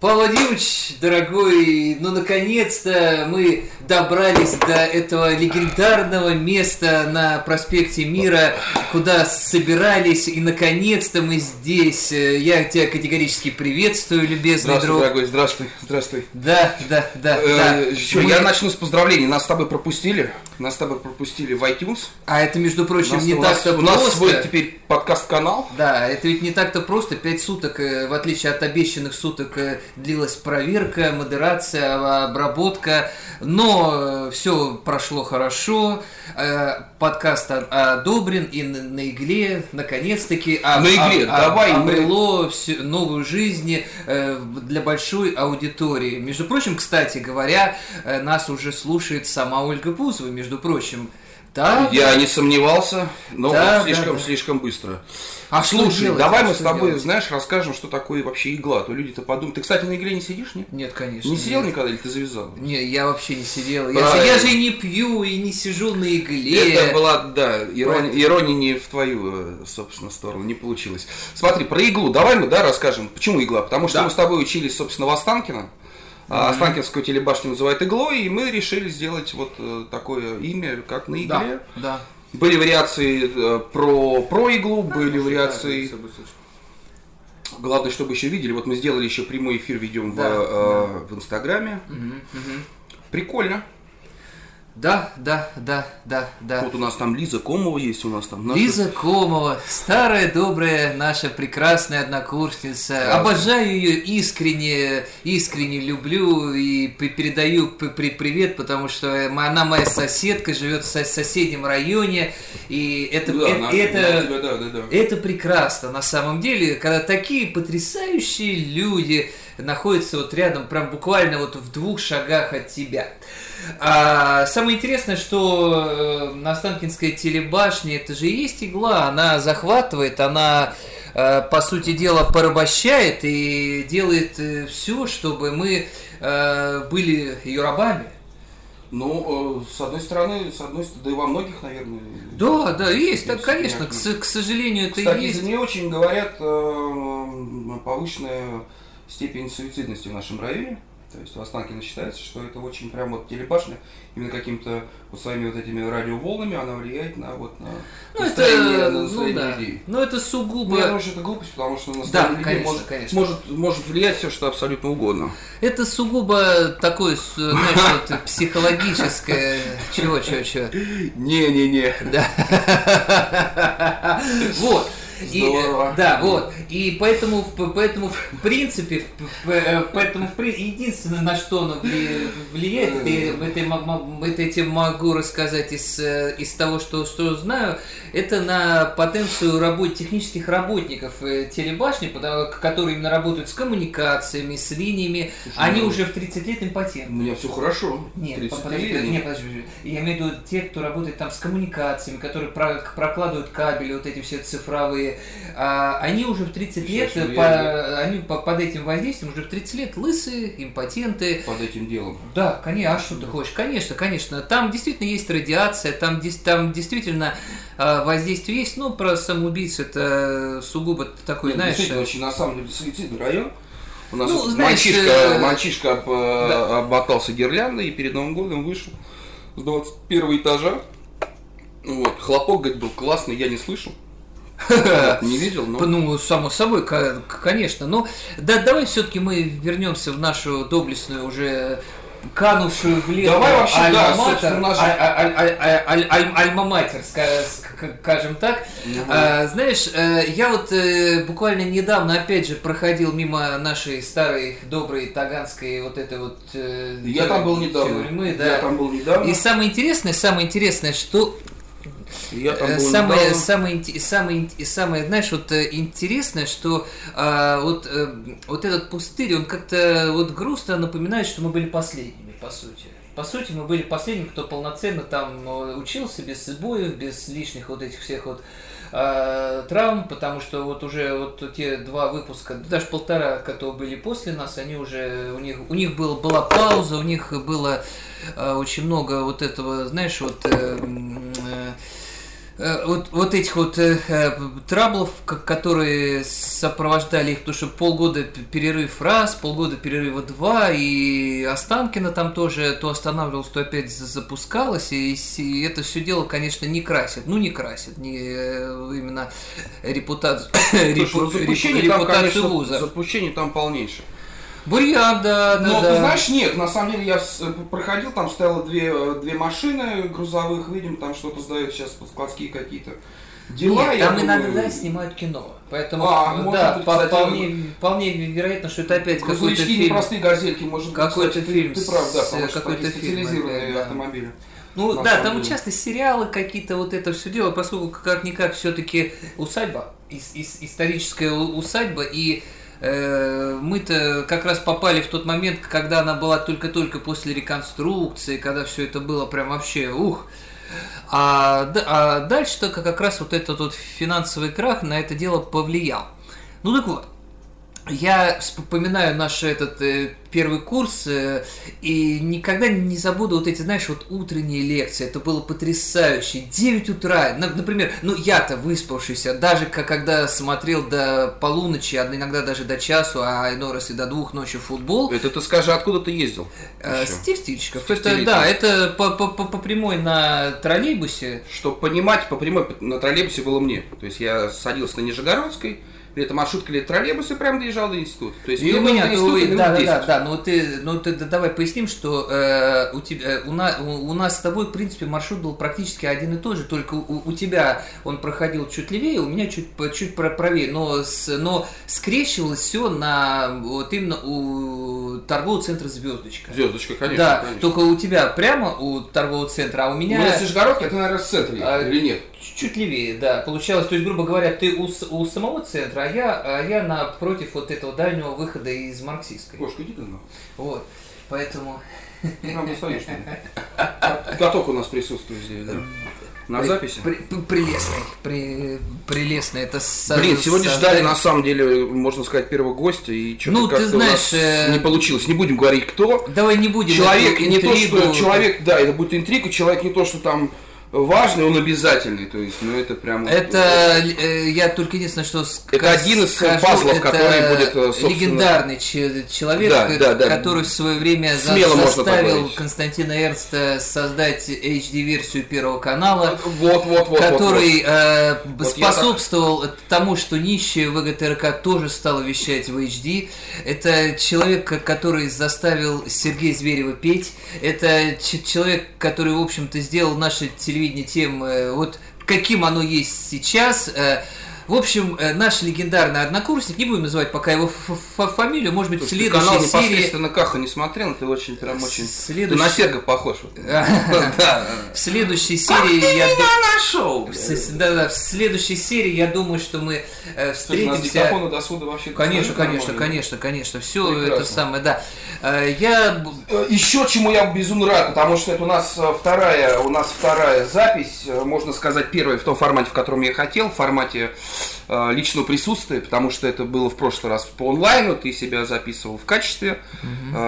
Павел Владимирович, дорогой, ну наконец-то мы добрались до этого легендарного места на проспекте Мира, куда собирались, и наконец-то мы здесь. Я тебя категорически приветствую, любезный здравствуй, друг. дорогой, здравствуй, здравствуй. Да, да, да, Э, да. ещё Мы- Я начну с поздравлений. Нас с тобой пропустили. Нас с тобой пропустили в iTunes. А это, между прочим, нас, не так-то у нас просто. свой теперь подкаст-канал. Да, это ведь не так-то просто. Пять суток, э, в отличие от обещанных суток, э, длилась проверка, модерация, а, обработка. Но все прошло хорошо. Э, Подкаст одобрен и на, игле, наконец-таки, об- На игле, об- давай мы- обрело всю- новую жизнь э, для большой аудитории. Между прочим, кстати говоря, э, нас уже слушает сама Ольга Бузова, между прочим. Да, Я не сомневался, но Да, да, слишком, да. слишком быстро. А Слушай, делать? давай А мы с тобой, делать? знаешь, расскажем, что такое вообще игла. А То люди-то подумают. Ты, кстати, на игле не сидишь, нет? Нет, конечно. Не сидел нет. никогда или ты завязал? Не, я вообще не сидел. Я, же, Правильно. я же и не пью, и не сижу на игле. Это была, да, ирония, ирония не в твою, э, собственно, сторону, не получилось. Смотри, про иглу давай мы, да, расскажем. Почему игла? Потому что Да. мы с тобой учились, собственно, в Останкино. А Останкинскую телебашню называют иглой, и мы решили сделать вот э, такое имя, как на игле. Да, да. Были вариации э, про, про иглу, были вариации... Главное, чтобы еще видели. Вот мы сделали еще прямой эфир, ведем в, Да, э, в Инстаграме. Мгм, мгм. Прикольно. Да, да, да, да, да. Вот у нас там Лиза Комова есть, у нас там наша- Лиза Комова, старая добрая наша прекрасная однокурсница. Здравствуй. Обожаю ее искренне, искренне люблю и передаю привет, потому что она моя соседка, живет в со- соседнем районе, и это, Да, э- на- это, тебя, да, да, да. Это прекрасно на самом деле, когда такие потрясающие люди находятся вот рядом, прям буквально вот в двух шагах от тебя. А, самое интересное, что э, на Останкинской телебашне это же и есть игла, она захватывает, она э, по сути дела порабощает и делает все, чтобы мы э, были ее рабами. Ну, э, с одной стороны, с одной стороны, да и во многих, наверное. Да, да, есть, так, конечно, к, к сожалению, это Кстати, есть. за нее очень говорят э, повышенная степень суицидности в нашем районе. То есть в Останкино считается, что это очень прям вот телебашня, именно каким-то вот своими вот этими радиоволнами она влияет на вот на Ну, настроение, это, на ну, настроение да. людей. ну, это Ну, сугубо... я думаю, что это глупость, потому что на Да, настроение людей конечно, может, конечно. Может, может влиять все, что абсолютно угодно. Это сугубо такое, знаешь, вот психологическое... Чего, чего, чего? Не-не-не. Да. Вот. И, Здорово. да, вот. И поэтому, поэтому в принципе, э, поэтому в при- единственное, на что оно вли- влияет, это, это, это тебе могу рассказать из, э, из того, что, что знаю, это на потенцию работ, технических работников э, телебашни, потому- которые именно работают с коммуникациями, с линиями, они ну, уже в 30 лет импотентны. У меня все хорошо. Нет, 30 подожди, лет. нет, подожди, подожди. Я имею в виду те, кто работает там с коммуникациями, которые про- прокладывают кабели, вот эти все цифровые. А, они уже в 30 лет, ну, по- я- они по- под этим воздействием уже в 30 лет лысые, импотенты. под этим делом. Да, конечно, а что ты хочешь? Конечно, конечно. Там действительно есть радиация, там, там действительно а, воздействие есть, но про самоубийц это сугубо такой, Нет, знаешь... действительно, очень, на самом деле, суицидный район. У нас Ну, знаешь, мальчишка, э, мальчишка об- да. обмотался гирляндой и перед Новым годом вышел с 21 этажа. Вот. Хлопок, говорит, был классный, я не слышал. Не видел, но... Ну, само собой, конечно. Но да, давай все-таки мы вернемся в нашу доблестную уже канувшую в лето Давай вообще, да, альма-матер, собственно, наш- аль- аль- аль- аль- аль- аль- альма-матер, ска- ска- скажем так. Мгм. А, знаешь, э, я вот э, буквально недавно, опять же, проходил мимо нашей старой, доброй таганской вот этой вот... э, Я там был недавно. тюрьмы, да. Я там был недавно. И самое интересное, самое интересное, что Я там Э, был самое, самое, самое, самое, знаешь, вот э, интересное, что а, вот, э, вот этот пустырь, он как-то вот грустно напоминает, что мы были последними, по сути. По сути, мы были последними, кто полноценно там учился, без сбоев, без лишних вот этих всех вот а, травм, потому что вот уже вот те два выпуска, да даже полтора, которые были после нас, они уже, у них, у них был, была пауза, у них было э, очень много вот этого, знаешь, вот... э, Э, вот, вот этих вот э, э траблов, которые сопровождали их, потому что полгода перерыв раз, полгода перерыва два, и Останкина там тоже то останавливалось, то опять запускалось, и, и это все дело, конечно, не красит. Ну, не красит, не э, именно репутацию, репу, ну, репутацию там, конечно, вуза. Запущение там полнейшее. Бурьян, да, да. Но да. ты знаешь, нет, на самом деле я проходил, там стояло две, две машины грузовых, видим, там что-то сдают сейчас складские какие-то дела. Нет, там думаю... иногда снимают кино. Поэтому, а, да, быть, кстати, вполне, вполне вероятно, что это опять какой-то фильм. простые газельки, может какой-то фильм. Ты, ты прав, да, потому что какой-то специализированные фильм, да. автомобили. Ну да, там деле. часто сериалы какие-то, вот это все дело, поскольку как-никак все-таки усадьба, ис- ис- историческая усадьба, и Э, мы-то как раз попали в тот момент, когда она была только-только после реконструкции, когда все это было прям вообще ух. А, а дальше только как раз вот этот вот финансовый крах на это дело повлиял. Ну так вот, я вспоминаю наш этот э, первый курс э, и никогда не забуду вот эти, знаешь, вот утренние лекции. Это было потрясающе. 9 утра, например, ну я-то выспавшийся, даже когда смотрел до полуночи, а иногда даже до часу, а иной раз и до двух ночи футбол. Это ты скажи, откуда ты ездил? Э, с Тефтильщиков. Это, да, это по, по, по, по прямой на троллейбусе. Чтобы понимать, по прямой на троллейбусе было мне. То есть я садился на Нижегородской, или это маршрутка, или троллейбус, и прям доезжал до института. То есть, и у меня, института, да, да, да, да, но ты, ну ты да, давай поясним, что э, у тебя, э, у, на, у, у нас с тобой, в принципе, маршрут был практически один и тот же, только у, у тебя он проходил чуть левее, у меня чуть, чуть правее, но, с, но скрещивалось все на, вот именно у торгового центра «Звездочка». «Звездочка», конечно. Да, конечно. только у тебя прямо у торгового центра, а у меня... У меня Нижегородка, это, наверное, в центре, а, или нет? Чуть левее, да. Получалось, то есть, грубо говоря, ты у, у самого центра, а я, а я напротив вот этого дальнего выхода из марксистской. Кошка, иди ты Вот. Поэтому... Нам не стоишь, Каток у нас присутствует здесь, да? На записи? При, при, прелестный, при, прелестный. Это со, Блин, сегодня со... ждали на самом деле, можно сказать, первого гостя, и что-то ну, ты знаешь, э... не получилось. Не будем говорить, кто. Давай не будем. Человек не то, что человек, да, это будет интрига, человек не то, что там важный, он обязательный, то есть, ну это прям... Это, э, я только единственное, что Это один из скажу, пазлов, который будет, э, собственно... Легендарный человек, да, да, да. который в свое время Смело заставил Константина Эрнста создать HD-версию Первого канала, вот, вот, вот, который вот, вот. Э, вот способствовал тому, что нищая ВГТРК тоже стала вещать в HD. Это человек, который заставил Сергея Зверева петь. Это человек, который, в общем-то, сделал наше телевидение тем, э, вот каким оно есть сейчас. Э, в общем, э, наш легендарный однокурсник, не будем называть пока его фамилию, может быть, в следующей канал серии... непосредственно Каха не смотрел, ты очень прям очень... Следующий... Ты на Серга похож. В следующей серии я... нашел! Да, да, в следующей серии я думаю, что мы встретимся... до суда вообще... Конечно, конечно, конечно, конечно, все это самое, да. Я... Еще чему я безумно рад, потому что это у нас вторая, у нас вторая запись, можно сказать, первая в том формате, в котором я хотел, в формате Э, личного присутствия, потому что это было в прошлый раз по онлайну, ты себя записывал в качестве, угу.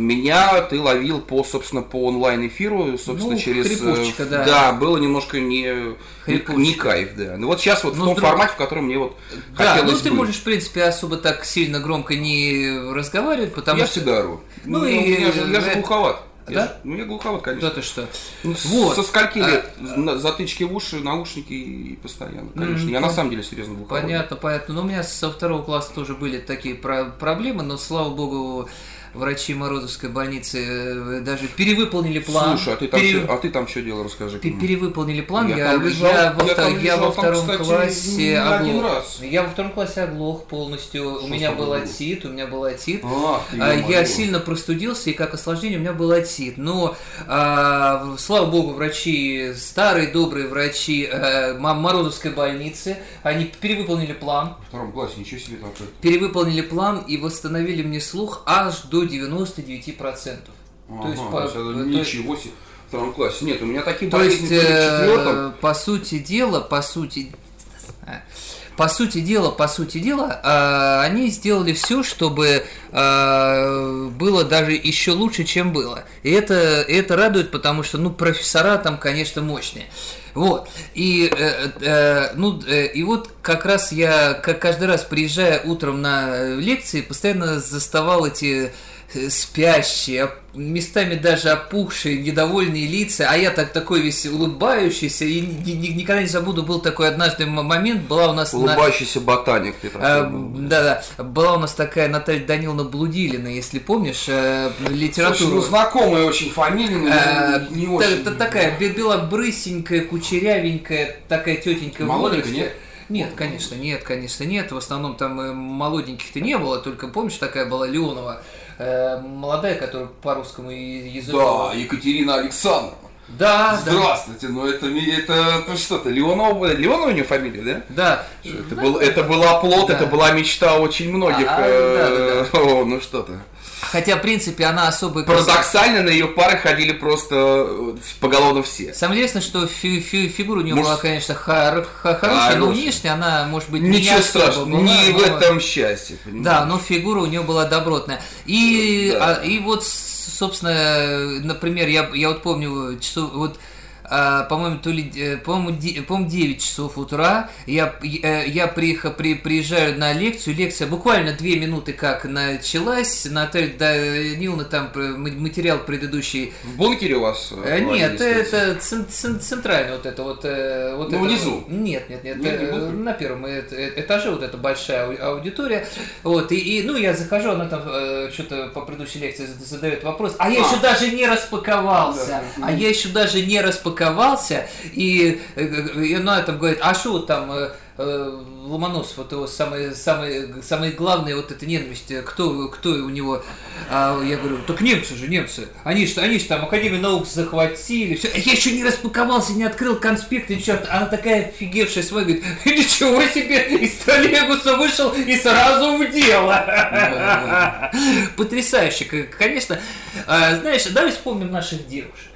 меня ты ловил по, собственно, по онлайн эфиру, собственно, ну, через... Э, да. да, было немножко не, не кайф, да. Ну вот сейчас вот ну, в том друг... формате, в котором мне вот да, хотелось ну ты можешь, в принципе, особо так сильно громко не разговаривать, потому я что... Я всегда ору. Ну, ну и... Я же, я же глуховат. Да? Же, ну, я глуховат, конечно. Да ты что? Ну, вот. Со скольки а... лет? Затычки в уши, наушники и постоянно, конечно. Mm, я на самом деле серьезно глуховат. Понятно, понятно. Но у меня со второго класса тоже были такие про проблемы, но, слава богу, врачи Морозовской больницы э, даже перевыполнили план. Слушай, а ты там, Пере... что, а ты там что делал, расскажи. Ты перевыполнили план. Я, я, лежал, я, во, я, там я во втором там, классе оглох. Раз. Я во втором классе оглох полностью. Что у меня был отит, у меня был отит. Ах, а, я сильно простудился, и как осложнение у меня был отит. Но, а, слава богу, врачи, старые добрые врачи а, Морозовской больницы, они перевыполнили план. В втором классе, ничего себе такое. Перевыполнили план и восстановили мне слух аж до 99%. Ага, то есть, по, то ничего себе. В втором классе. Нет, у меня такие то болезни есть, были в четвертом. Э, по сути дела, по сути... А, по сути дела, по сути дела, э, они сделали все, чтобы э, было даже еще лучше, чем было. И это, это радует, потому что, ну, профессора там, конечно, мощные. Вот. И, э, э, ну, э, и вот как раз я, как каждый раз приезжая утром на лекции, постоянно заставал эти э, спящие, местами даже опухшие, недовольные лица, а я так такой весь улыбающийся, и никогда не забуду, был такой однажды момент, была у нас... Улыбающийся на... ботаник ты а, Да, да, была у нас такая Наталья Даниловна Блудилина, если помнишь, э, литературу... Слушай, ну знакомая очень фамилия, но а, не, не очень... Такая белобрысенькая, кучерявенькая, такая тетенька Молоденькая, нет? Нет, конечно, нет, конечно, нет. В основном там э, молоденьких-то не было, только помнишь, такая была Леонова Э, молодая, которая по русскому языку. Да, Екатерина Александровна. Да, Здравствуйте, да. ну это, это, это что-то, Леонова, Леонова у нее фамилия, да? Да. это, да, был, это была плод, да. это была мечта очень многих. А, э, да, да, да. О, ну что-то. Хотя, в принципе, она особо... Парадоксально, на ее пары ходили просто э, поголовно все. Самое интересное, что фи фи фигура у нее может... была, конечно, хор хорошая, но внешне она, может быть, Ничего не страшного, была, не но... в этом счастье. Понимаешь? Да, но фигура у нее была добротная. И, да. а, и вот, собственно, например, я, я вот помню, часов, вот а, по-моему, то ли, э, по-моему, по 9 часов утра. Я, я, я приехал, при, приезжаю на лекцию. Лекция буквально 2 минуты как началась. Наталья Даниловна там материал предыдущий. В бункере у вас? Э, нет, это центральный вот это вот. Э, вот ну, это, внизу? Нет, нет, нет. нет не на первом этаже вот эта большая аудитория. Вот, и, и ну, я захожу, она там что-то по предыдущей лекции задает вопрос. А я а. еще даже не распаковался. Да. А я еще даже не распаковался распаковался, и, э, и она там говорит, а что там, э, э, Ломоносов, вот его самое, самое, самое главное, вот эта ненависть, кто, кто у него, а я говорю, так немцы же, немцы, они же они ж там Академию наук захватили, все. я еще не распаковался, не открыл конспект, ничего, она такая офигевшая своя, говорит, ничего себе, из троллейбуса вышел и сразу в дело. Потрясающе, конечно. А, знаешь, давай вспомним наших девушек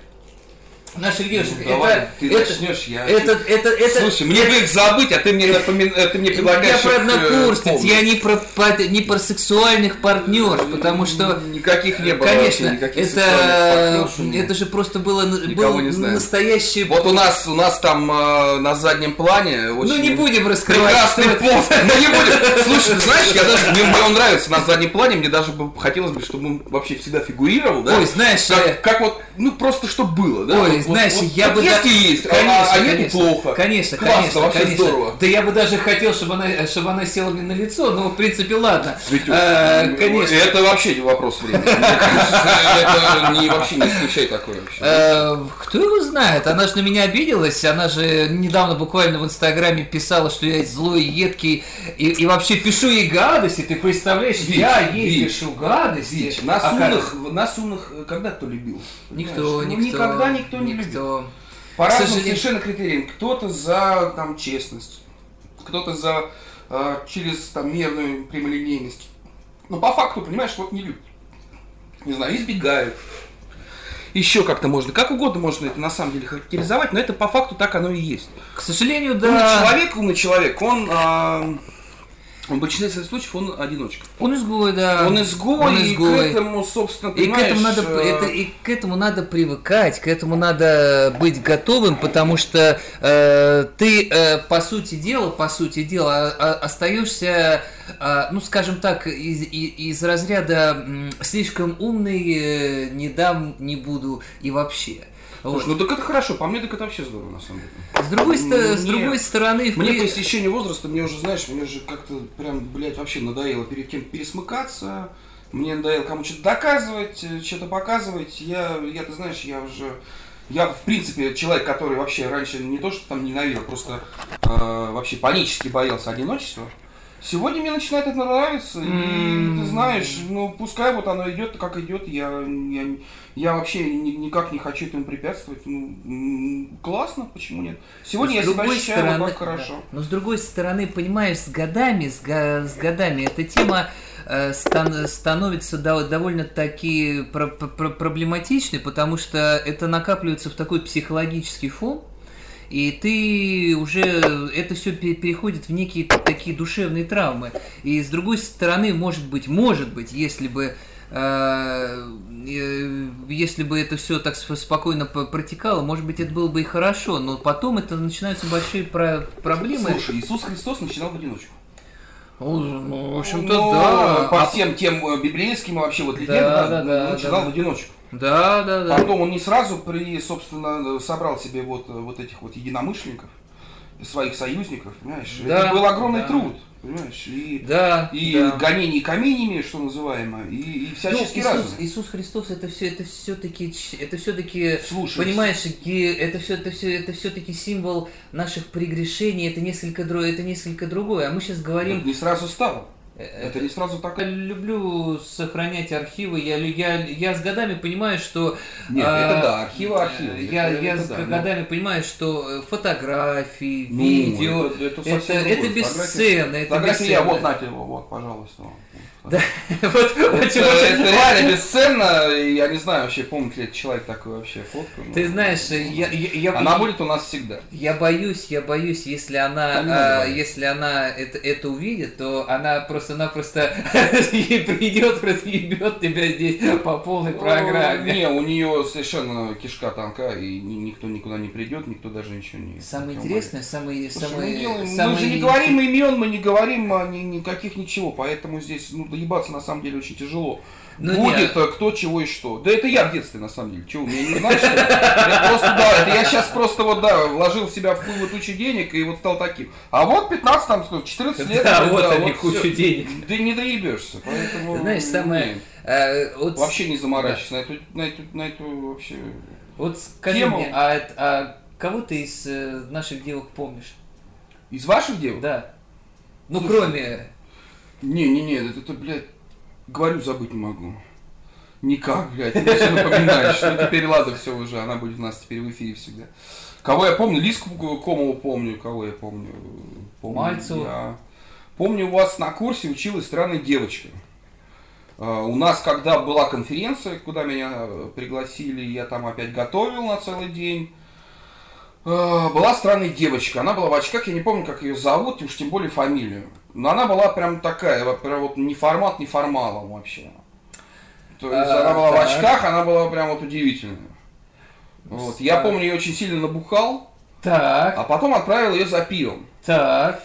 наших девушек. Ну, давай, это, ты это, начнешь, я... Это, это, это, Слушай, мне бы их забыть, а ты мне, напомин... Э, ты мне предлагаешь Я про однокурсниц, я не про, не про сексуальных партнерш, потому что... Никаких не было Конечно, вообще, это, это же просто было, было настоящее... Вот у нас, у нас там э, на заднем плане очень... Ну не будем раскрывать. Прекрасный пост, ну не будем. Слушай, знаешь, я даже, мне, мне он нравится на заднем плане, мне даже бы хотелось бы, чтобы он вообще всегда фигурировал, да? Ой, знаешь... Как, э, как вот, ну просто чтобы было, да? Ой, знаешь, вот, я вот бы... Если да... есть, конечно, а, а конечно, плохо. Конечно, Классно, конечно, вообще конечно. здорово. Да я бы даже хотел, чтобы она, чтобы она села мне на лицо, но в принципе ладно. Витюш, а, конечно. Это вообще не вопрос времени. Это не, вообще не исключай такое вообще. Э, кто его знает? Она же на меня обиделась, она же недавно буквально в Инстаграме писала, что я злой, едкий, и, и вообще пишу ей гадости, ты представляешь? Вить, я ей Вить, пишу гадости. Вить, нас, а умных, нас умных когда кто любил? Никто, никто. Ну, никогда никто не никто. любил. По разным сожалению... совершенно критериям. Кто-то за там, честность, кто-то за э, через там, мерную прямолинейность. Но по факту, понимаешь, вот не любят. Не знаю, избегают. Еще как-то можно, как угодно можно это на самом деле характеризовать, но это по факту так оно и есть. К сожалению, да. Умный человек, умный человек, он э, в большинстве случаев он одиночка. Он изгой, да. Он изгой, он изгой. и к этому, собственно, и к этому надо, э... это, и к этому надо привыкать, к этому надо быть готовым, потому что э, ты, э, по сути дела, по сути дела, а, остаешься, э, ну, скажем так, из, из, из разряда слишком умный, э, не дам, не буду и вообще. Слушай, вот. ну так это хорошо, по мне так это вообще здорово, на самом деле. С другой, мне, с другой стороны... Мне при... по истечению возраста, мне уже, знаешь, мне уже как-то прям, блядь, вообще надоело перед кем пересмыкаться, мне надоело кому что-то доказывать, э, что-то показывать. Я, я, ты знаешь, я уже... Я, в принципе, человек, который вообще раньше не то, что там ненавидел, просто э, вообще панически боялся одиночества. Сегодня мне начинает это нравиться, mm. и ты знаешь, ну пускай вот оно идет, как идет, я, я, я вообще ни, никак не хочу этому препятствовать. Ну, классно, почему нет? Сегодня я себя ощущаю стороны, вот так хорошо. Да. Но с другой стороны, понимаешь, с годами, с, с годами эта тема э, стан, становится до, довольно-таки про, про, проблематичной, потому что это накапливается в такой психологический фон, и ты уже, это все переходит в некие такие душевные травмы. И с другой стороны, может быть, может быть, если бы э, э, если бы это все так сп- спокойно протекало, может быть, это было бы и хорошо, но потом это начинаются большие про- проблемы. Слушай, Иисус Христос начинал в одиночку. Ну, в общем-то, Ну, да. По А- всем тем э, библейским вообще вот Да, легендам, да, он да, начинал да. в одиночку. Да, да, да. Потом он не сразу, при, собственно, собрал себе вот, э, вот этих вот единомышленников, своих союзников, понимаешь? Да, Это был огромный да. труд, понимаешь? И, Да, и да. гонение каменями, что называемо, и, и Ну, всячески Иисус, разные. Иисус Христос это все это все-таки это все-таки Слушай, понимаешь это все это все это все-таки символ наших прегрешений это несколько дро- это несколько другое а мы сейчас это говорим не сразу стало. Это не сразу так. я люблю сохранять архивы я я я с годами понимаю что Нет, а, это да, архивы, архивы. я это- я это с да, но- годами понимаю что э, фотографии Ну, видео это, это, это это бесценно это Фотографии я, бесценно. вот на тебе, вот, пожалуйста. Да, вот Это, реально бесценно, я не знаю вообще, помнит ли человек такую вообще фотку. ты знаешь я я, Она будет у нас всегда. Я боюсь, я боюсь, если она, надо а, если она это, увидит, то она просто-напросто придет, разъебет тебя здесь по полной Ну, программе. Не, у нее совершенно кишка танка, и ни- никто никуда не придет, никто даже ничего не... Самое интересное, самое, мы, же не говорим имен, мы не говорим никаких ничего, поэтому здесь ну, доебаться на самом деле очень тяжело. Ну, Будет нет. э, кто, чего и что. Да это я в детстве на самом деле. Чего, у меня не знаешь? Это просто, да, это я сейчас просто вот, да, вложил в себя в пылу тучу денег и вот стал таким. А вот 15, там, сколько, 14 лет. Да, вот они, кучу денег. Да не доебешься, поэтому... Ты знаешь, самое, нет. э, Вообще не заморачивайся на эту, на эту, на эту вообще... вот скажи мне, а, а кого ты из э, наших девок помнишь? Из ваших дел? Да. Ну, кроме... Не-не-не, это, это, блядь, говорю, забыть не могу. Никак, блядь, ты все напоминаешь. Ну теперь ладно, все уже, она будет у нас теперь в эфире всегда. Кого я помню? Лиску Комову помню, кого я помню. помню Мальцеву. я. Помню, у вас на курсе училась странная девочка. А, У нас, когда была конференция, куда меня э, пригласили, я там опять готовил на целый день. А, Была странная девочка, она была в очках, я не помню, как ее зовут, и уж тем более фамилию. Но она была прям такая, вот прям вот не формат, не формалом вообще. То есть А, она была в так. очках, она была прям вот удивительная. Вот. Я помню, ее очень сильно набухал, Так, а потом отправил ее за пивом. так,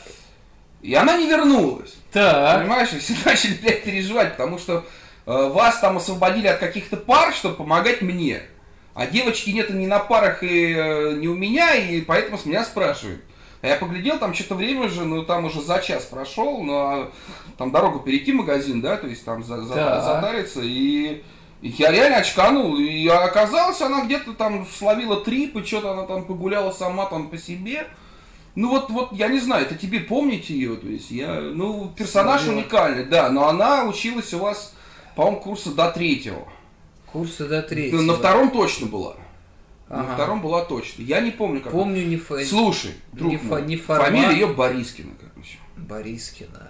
И она не вернулась. так. Понимаешь, и все начали, блядь, переживать, потому что э, вас там освободили от каких-то пар, чтобы помогать мне. А девочки нет ни на парах и э, не у меня, и поэтому с меня спрашивают. А я поглядел, там что-то время уже, ну там уже за час прошел, ну а там дорогу перейти в магазин, да, то есть там за, за- Да. затариться, и я реально очканул, и оказалось, она где-то там словила трип, и что-то она там погуляла сама там по себе. Ну вот, вот, я не знаю, это тебе помнить ее, то есть я, ну, персонаж Словила. уникальный, да, но она училась у вас, по-моему, курса до третьего. Курсы до третьего. Ну, на втором точно была. На Ага. втором была точно. Я не помню, как. Помню не фа... Слушай, друг не мой, фа- не формат. фамилия ее Борискина, короче. Борискина.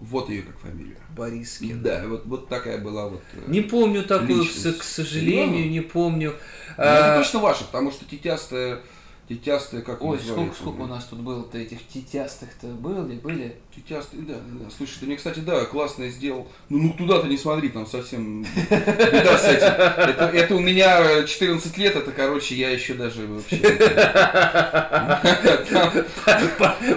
Вот ее как фамилия. Борискина. Да, вот, вот такая была вот. э, Не помню такую, к, Личность. к сожалению, Серьезно? не помню. ну, это А, точно ваша, потому что тетястая, тетястая, как Ой, сколько, сколько у нас тут было-то этих тетястых-то были, были? Тетястый, да, да, да. Слушай, ты мне, кстати, да, классно сделал. Ну, ну туда ты не смотри, там совсем беда с этим. Это, это у меня 14 лет, это, короче, я еще даже вообще...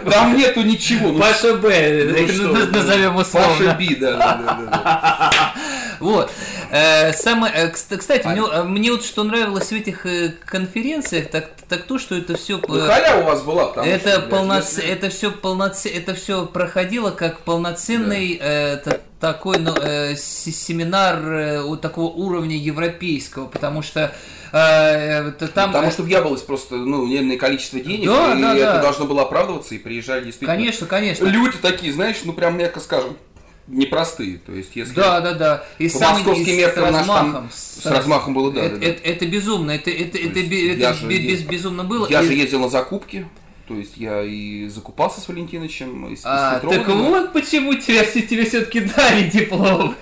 Там, нету ничего. Ну, Паша Б, ну назовем Паша условно. Би, да, да, да, да, да. Вот. Э, Самое, э, кс- кстати, мне, мне вот что нравилось в этих э, конференциях, так, так то, что это все Ну, халява у вас была, потому это что, полноц... если- это все полноц... это все проходило как полноценный э, та- такой ну, э, се- семинар э, вот такого уровня европейского, потому что э, это там Потому что въебалось просто, ну, неверное количество денег, Да, и да, это да. должно было оправдываться, и приезжали действительно конечно, конечно. люди такие, знаешь, ну, прям, мягко скажем, непростые. То есть, если Да, да, да. И По самый- московским с меркам наш там размахом. с размахом было, да, это, да, да. это- это безумно, это, это, это, это же без- безумно было. Я И- же ездил на закупки, то есть я и закупался с Валентиновичем, и с, и с А, так вот почему тебе, тебе все-таки дали диплом.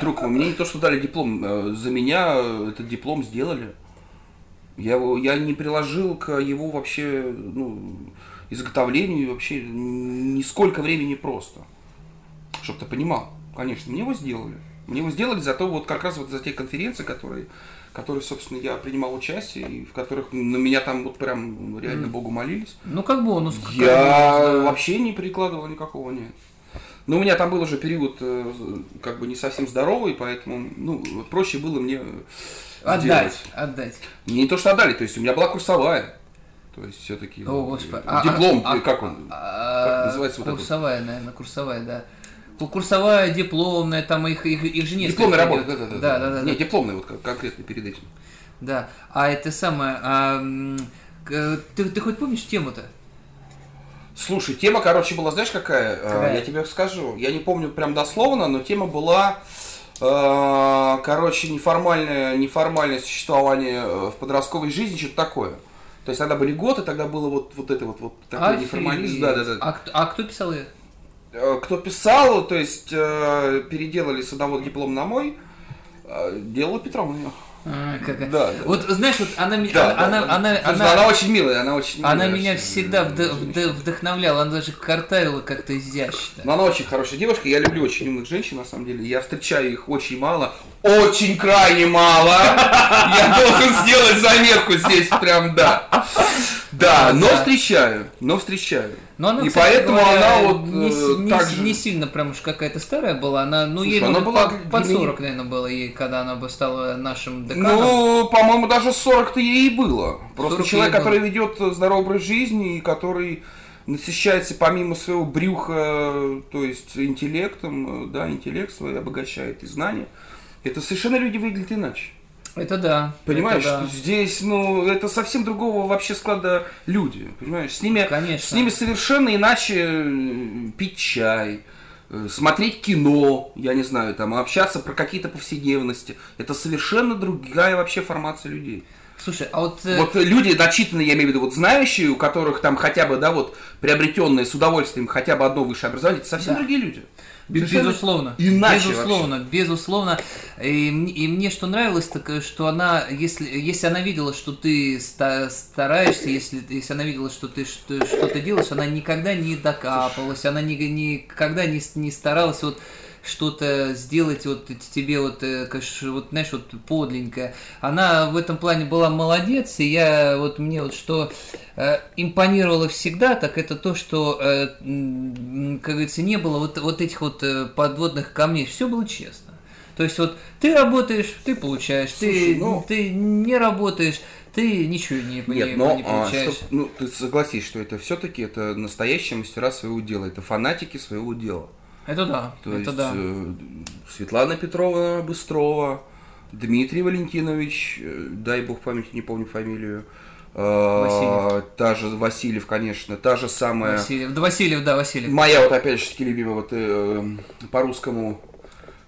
Друг мне не то, что дали диплом, э, за меня этот диплом сделали. Я, его- я не приложил к его вообще ну, изготовлению вообще нисколько времени просто. Чтоб ты понимал. Конечно, мне его сделали. Мне его сделали за то, вот как раз вот за те конференции, которые, которые, собственно, я принимал участие, и в которых на меня там вот прям реально Мгм. Богу молились. Ну, как бонус. как Я да. вообще не прикладывал никакого, нет. Но у меня там был уже период э, как бы не совсем здоровый, поэтому ну, проще было мне Отдать, сделать. отдать. Не то, что отдали, то есть у меня была курсовая. То есть все-таки О, господи. диплом, А, а, как он? а, называется вот это? Курсовая, наверное, курсовая, да. Ку- Курсовая, дипломная, там их, их, их же несколько Дипломная работа, идет. да, да, да. Да, да, да. Не, да. дипломная вот кон- конкретно перед этим. Да. А это самое, а, ты, ты хоть помнишь тему-то? Слушай, тема, короче, была, знаешь, какая? Э, Какая? Я тебе скажу. Я не помню прям дословно, но тема была, э, короче, неформальное, неформальное существование э, в подростковой жизни, что-то такое. То есть тогда были годы, тогда было вот, вот это вот, вот такой Офигеть. неформализм. Да, да, да. А, а кто писал ее? Э, Кто писал, то есть э, переделали с одного диплом на мой, э, делала Петровна. А, как- Да, да. Вот знаешь, вот она, Да, она, да, она, да. она, Слушай, она очень милая, она очень она милая, меня вообще. всегда вд- вд- вдохновляла, она даже картавила как-то изящно. Но она очень хорошая девушка, я люблю очень умных женщин, на самом деле. Я встречаю их очень мало, очень крайне мало. Я должен сделать заметку здесь, прям да. Да, но встречаю, но встречаю. Но она, И кстати поэтому говоря, она вот, не, э, не так с- же- не сильно прям уж какая-то старая была. Она, ну, Слушай, ей она была под меня- 40, наверное, было ей, когда она бы стала нашим деканом. Ну, по-моему, даже 40-то ей и было. Просто 40 человек, который было. ведет здоровый образ жизни и который насыщается помимо своего брюха, то есть интеллектом, э, да, интеллект свой обогащает и знания. Это совершенно люди выглядят иначе. Это да. Понимаешь, это да. здесь, ну, это совсем другого вообще склада люди. Понимаешь, с ними, Конечно. с ними совершенно иначе э, пить чай, э, смотреть кино, я не знаю, там, общаться про какие-то повседневности. Это совершенно другая вообще формация людей. Слушай, а вот... э, Вот люди начитанные, я имею в виду, вот знающие, у которых там хотя бы, да, вот приобретенные с удовольствием хотя бы одно высшее образование, это совсем Да. другие люди. Безусловно. иначе безусловно, безусловно. И, и мне что нравилось, так э, что она, если, если она видела, что ты ста- стараешься, если, если она видела, что ты что- что-то делаешь, она никогда не докапывалась, она ни- никогда не, не старалась вот что-то сделать вот тебе вот, э, каш- вот знаешь, вот подленькое. Она в этом плане была молодец, и я вот мне вот что э, импонировало всегда, так это то, что, э, как говорится, не было вот, вот этих вот э, подводных камней, все было честно. То есть вот ты работаешь, ты получаешь, Слушай, ты, ну- ты не работаешь, ты ничего не, не- Нет, но не а, получаешь. чтоб- ну, ты согласись, что это все-таки это настоящие мастера своего дела, это фанатики своего дела. Это да, То это есть да. э, Светлана Петровна Быстрова, Дмитрий Валентинович, э, дай бог памяти, не помню фамилию, э, Васильев. та же Васильев, конечно, та же самая, Васильев, да, Васильев, да, Васильев. моя вот опять же таки любимая вот э, по-русскому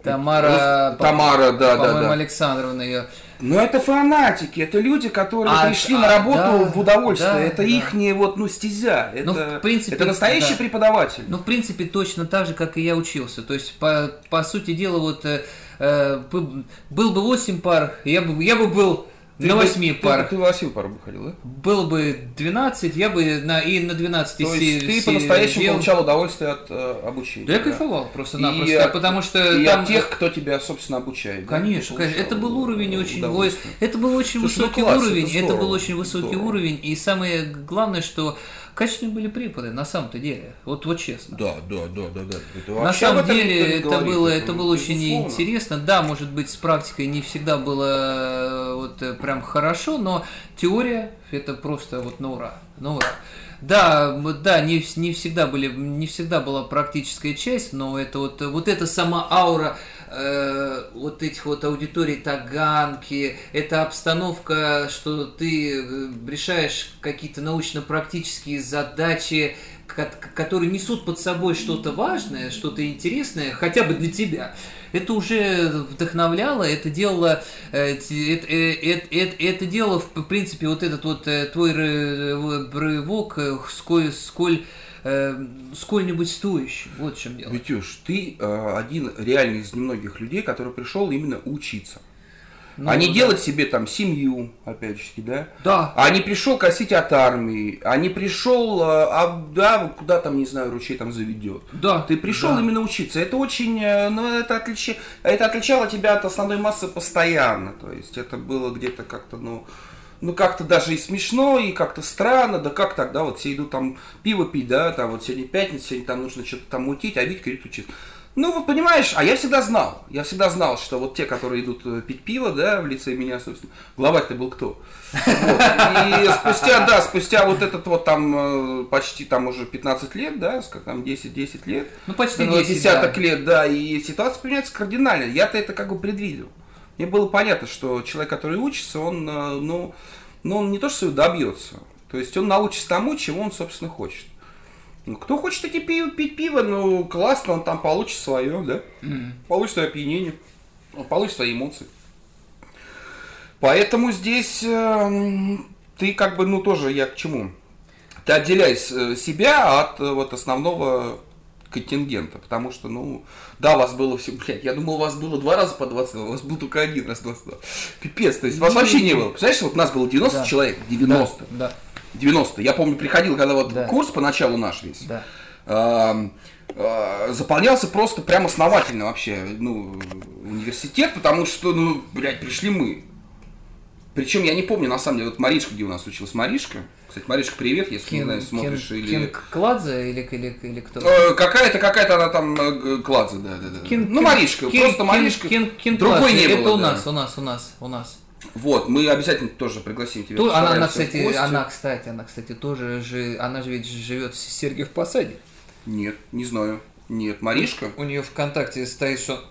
Тамара, Рус- Тамара, да, да, по-моему, да. Александровна ее. Но это фанатики, это люди, которые А, пришли а, на работу да, в удовольствие. да, это да. их не вот, ну, стезя. Это, Ну, в принципе, это настоящий да. преподаватель. Ну, в принципе, точно так же, как и я учился. То есть, по, по сути дела, вот э, э, бы- был бы 8 пар, я бы, я бы был Ты на бы- 8 ты- парах. Ты, в 8 парах бы ходил, да? Было бы 12, я бы на, и на 12 То есть ты по-настоящему делал. получал удовольствие от э, обучения. Да я да? кайфовал И просто-напросто, от- потому что И там... от тех, кто тебя, собственно, обучает. да, Конечно, ты конечно. Это был уровень очень это был очень Слушай, ну высокий класс, уровень, это был очень высокий здорово. уровень, и самое главное, что качественные были преподы, на самом-то деле, вот, вот честно. Да, да, да, да, да. Это На самом деле это говорит, было, это было очень безусловно. интересно. Да, может быть, с практикой не всегда было э, вот э, прям хорошо, но теория это просто вот на ура, на ура. Да, да, не, не всегда были, не всегда была практическая часть, но это вот, вот эта сама аура э, вот этих вот аудиторий Таганки, это обстановка, что ты э, решаешь какие-то научно-практические задачи, ко- которые несут под собой что-то важное, что-то интересное, хотя бы для тебя. Это уже вдохновляло, это делало, э, это, это, это- это делало, в принципе, вот этот вот твой ры- рывок, сколь, сколь, э, сколь-нибудь стоящий. Вот в чем дело. Витюш, ты э, один реально из немногих людей, который пришел именно учиться. а не делать себе там семью, опять же, да? Да. А не пришел косить от армии, а не пришел, а, да, куда там, не знаю, ручей там заведет. Да. Ты пришел да. именно учиться. Это очень, э, ну, это, отличи, это отличало тебя от основной массы постоянно. То есть это было где-то как-то, ну, ну как-то даже и смешно, и как-то странно, да как так, да, вот все идут там пиво пить, да, там вот сегодня пятница, сегодня там нужно что-то там мутить, а Витька идет учиться. Ну, вот понимаешь, а я всегда знал, я всегда знал, что вот те, которые идут э, пить пиво, да, в лице меня, собственно, главарь-то был кто? Вот. И спустя, да, спустя вот этот вот там э, почти там уже 15 лет, да, как там 10-10 лет, ну, почти 10, десяток да. лет, да, и ситуация поменяется кардинально. Я-то это как бы предвидел. Мне было понятно, что человек, который учится, он, э, ну, ну, он не то что добьется, то есть он научится тому, чего он, собственно, хочет. Ну, кто хочет идти пиво, пить пиво, ну, классно, он там получит свое, да? Mm-hmm. Получит свое опьянение, он получит свои эмоции. Поэтому здесь э, ты как бы, ну, тоже я к чему? Ты отделяешь э, себя от э, вот основного контингента, потому что, ну, да, вас было все, блядь, я думал, у вас было два раза по 22, у вас был только один раз 22. Пипец, то есть вас вообще не было. Представляешь, вот нас было 90 да. человек, 90. Да. да. 90. Я помню, приходил, когда вот да. курс поначалу наш весь. Да. Э, э, заполнялся просто прям основательно вообще, ну, университет, потому что, ну, блядь, пришли мы. Причем я не помню, на самом деле, вот Маришка, где у нас училась Маришка. Кстати, Маришка, привет, если, Кен, не знаю, смотришь Кен, или... Кен Кладзе или, или, или кто? Э, какая-то, какая-то она там э, Кладзе, да, да, да. Кен, ну, Маришка, Кен, просто Маришка. Кен, Кен, Другой не это было, Это у да. нас, у нас, у нас, у нас. Вот, мы обязательно тоже пригласим тебя. Ту, она, она, кстати, она, кстати, она, кстати, тоже же, она же ведь живет в Сергиев Посаде. Нет, не знаю. Нет, Маришка. У нее ВКонтакте стоит, что,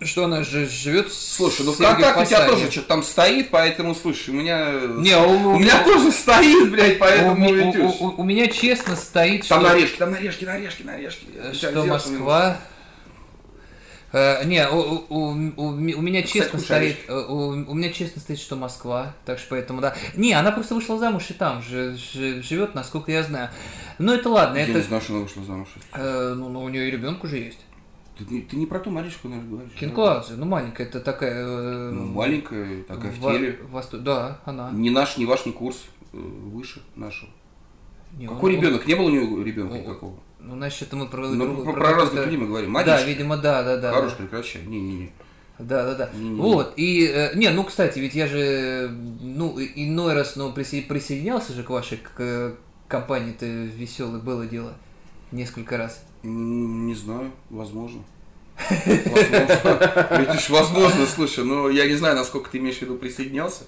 что она же живет. Слушай, ну ВКонтакте у тебя тоже что-то там стоит, поэтому, слушай, у меня. Не, у, у меня тоже стоит, блядь, поэтому у, у, у, у меня честно стоит, там что. там на орешки, на орешки, на орешки. Что Москва. Э, не, у, у, у, у меня честно Кстати, стоит, у, у меня честно стоит, что Москва, так что поэтому да. Не, она просто вышла замуж и там же, же живет, насколько я знаю. Но это ладно, Я это. не знаю, что она вышла замуж. Э, ну, ну, у нее и ребенок уже есть. Ты, не- ты не про ту Маришку, наверное, говоришь. Кинкладзе, ну маленькая, это такая. э, Ну, маленькая, такая в во- теле. восто- Да, она. Не наш, не ваш, не курс. э, Выше нашего. Не, он- Какой он- ребенок? Не было у него ребенка он- никакого. Ну, значит, это мы про. Ну, про- про, про разные какой-то- люди мы говорим. Да, Маришка, видимо, да, да, да. хорош, да. прекращай. Не-не-не. Да, да, да. Не-не-не. Вот, и, э, не, ну, кстати, ведь я же, ну, иной раз, ну, присо- присоединялся же к вашей к, э, компании-то веселое было дело несколько раз. Не знаю, возможно. Возможно. Это ж возможно, слушай, ну я не знаю, насколько ты имеешь в виду присоединялся,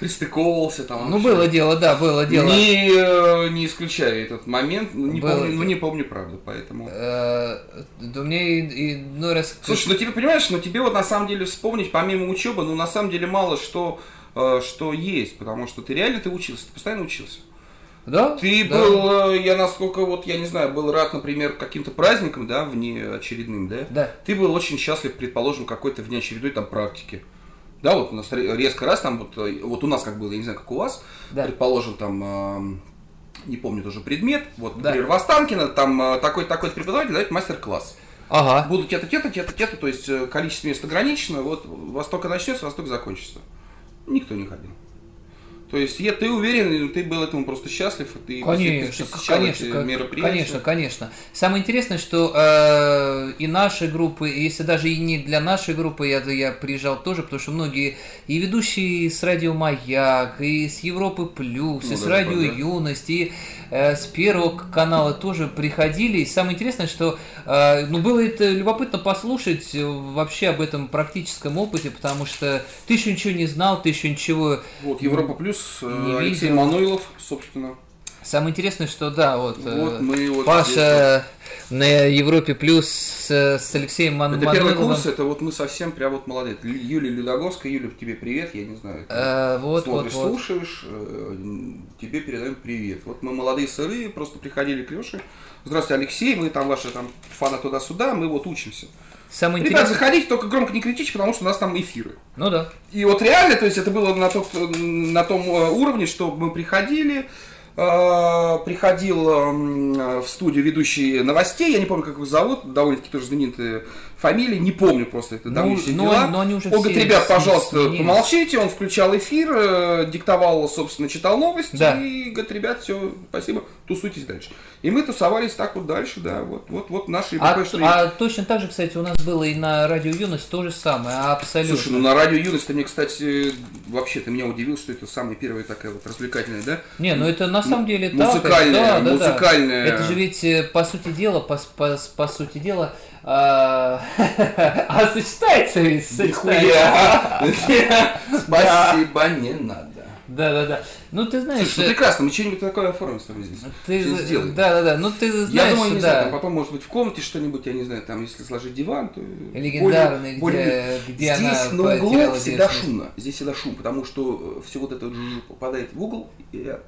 пристыковывался там. Ну, вообще. было дело, да, было дело. Не, э, не исключаю этот момент, ну, не, Было помню, ну, не помню правду, поэтому. Э, Да меня и, и иной раз... Слушай, ну тебе понимаешь, ну тебе вот на самом деле вспомнить, помимо учебы, ну на самом деле мало что, э, что есть, потому что ты реально ты учился, ты постоянно учился. Да? Ты да. был, я насколько вот, я не знаю, был рад, например, каким-то праздникам, да, внеочередным, да? Да. Ты был очень счастлив, предположим, какой-то внеочередной там практики. Да, вот у нас ре- резко раз там, вот, э, вот у нас как было, я не знаю, как у вас, Да. предположим, там, не помню тоже предмет, вот, Да. например, в Останкино, там э, такой-такой преподаватель дает мастер-класс. Ага. Будут те-то, те-то, те-то, те-то, то есть э, количество мест ограничено, вот Восток начнется, Восток закончится. Никто не ходил. То есть я, ты уверен, ты был этому просто счастлив, ты Конечно, конечно, эти мероприятия. конечно, конечно. Самое интересное, что э, и наши группы, если даже и не для нашей группы, я, я приезжал тоже, потому что многие и ведущие с радио Маяк, и с Европы Плюс, Ну и с радио да. Юность, и э, с Первого канала тоже приходили. И самое интересное, что э, ну, было это любопытно послушать вообще об этом практическом опыте, потому что ты еще ничего не знал, ты еще ничего Вот, Европа Плюс, э, Не Алексей видел. Мануилов, собственно. Самое интересное, что да, вот, э, Вот мы вот Паша на Европе плюс с, с Алексеем Ман- Это первый Мануиловым. курс, это вот мы совсем прям вот Лю- Юлия Людоговская, Юля, тебе привет, я не знаю. Э, вот, вот, Смотришь, вот. слушаешь, э, тебе передаем привет. Вот мы молодые сырые, просто приходили к Леше. Здравствуйте, Алексей, мы там ваши там фаны туда-сюда, мы вот учимся. Самое Ребят, интересное. заходите, только громко не кричите, потому что у нас там эфиры. Ну да. И вот реально, то есть это было на, тот, на том э, уровне, что мы приходили, э, приходил э, в студию ведущий новостей, я не помню, как его зовут, довольно-таки тоже знаменитые фамилии, не помню просто это Ну, давнишние но- дела. но они уже он говорит, ребят, пожалуйста, сменились». помолчите, он включал эфир, э, диктовал, собственно, читал новости, Да. и говорит, ребят, все, спасибо, тусуйтесь дальше. И мы тусовались так вот дальше, да, вот, вот, вот наши А, а точно так же, кстати, у нас было и на радио Юность то же самое, абсолютно. Слушай, ну на радио Юность ты мне, кстати, вообще ты меня удивил, что это самая первая такая вот развлекательная, да? Не, ну это на самом деле музыкальная, да, да, да. музыкальная. Это же ведь, э, по сути дела, по, по, по сути дела, а а сочетается ведь, сочетается. Спасибо, не надо. Да, да, да. Ну ты знаешь, Слушай, ну прекрасно, мы что-нибудь такое оформим с тобой здесь. ты, Сейчас сделаем. да, да, да. Ну ты знаешь, Я думаю, не да. знаю, там потом, может быть, в комнате что-нибудь, я не знаю, там, если сложить диван, то... Легендарный, где- более- где Здесь она на углу всегда девственность. шумно, здесь всегда шум, потому что все вот это попадает в угол, и э,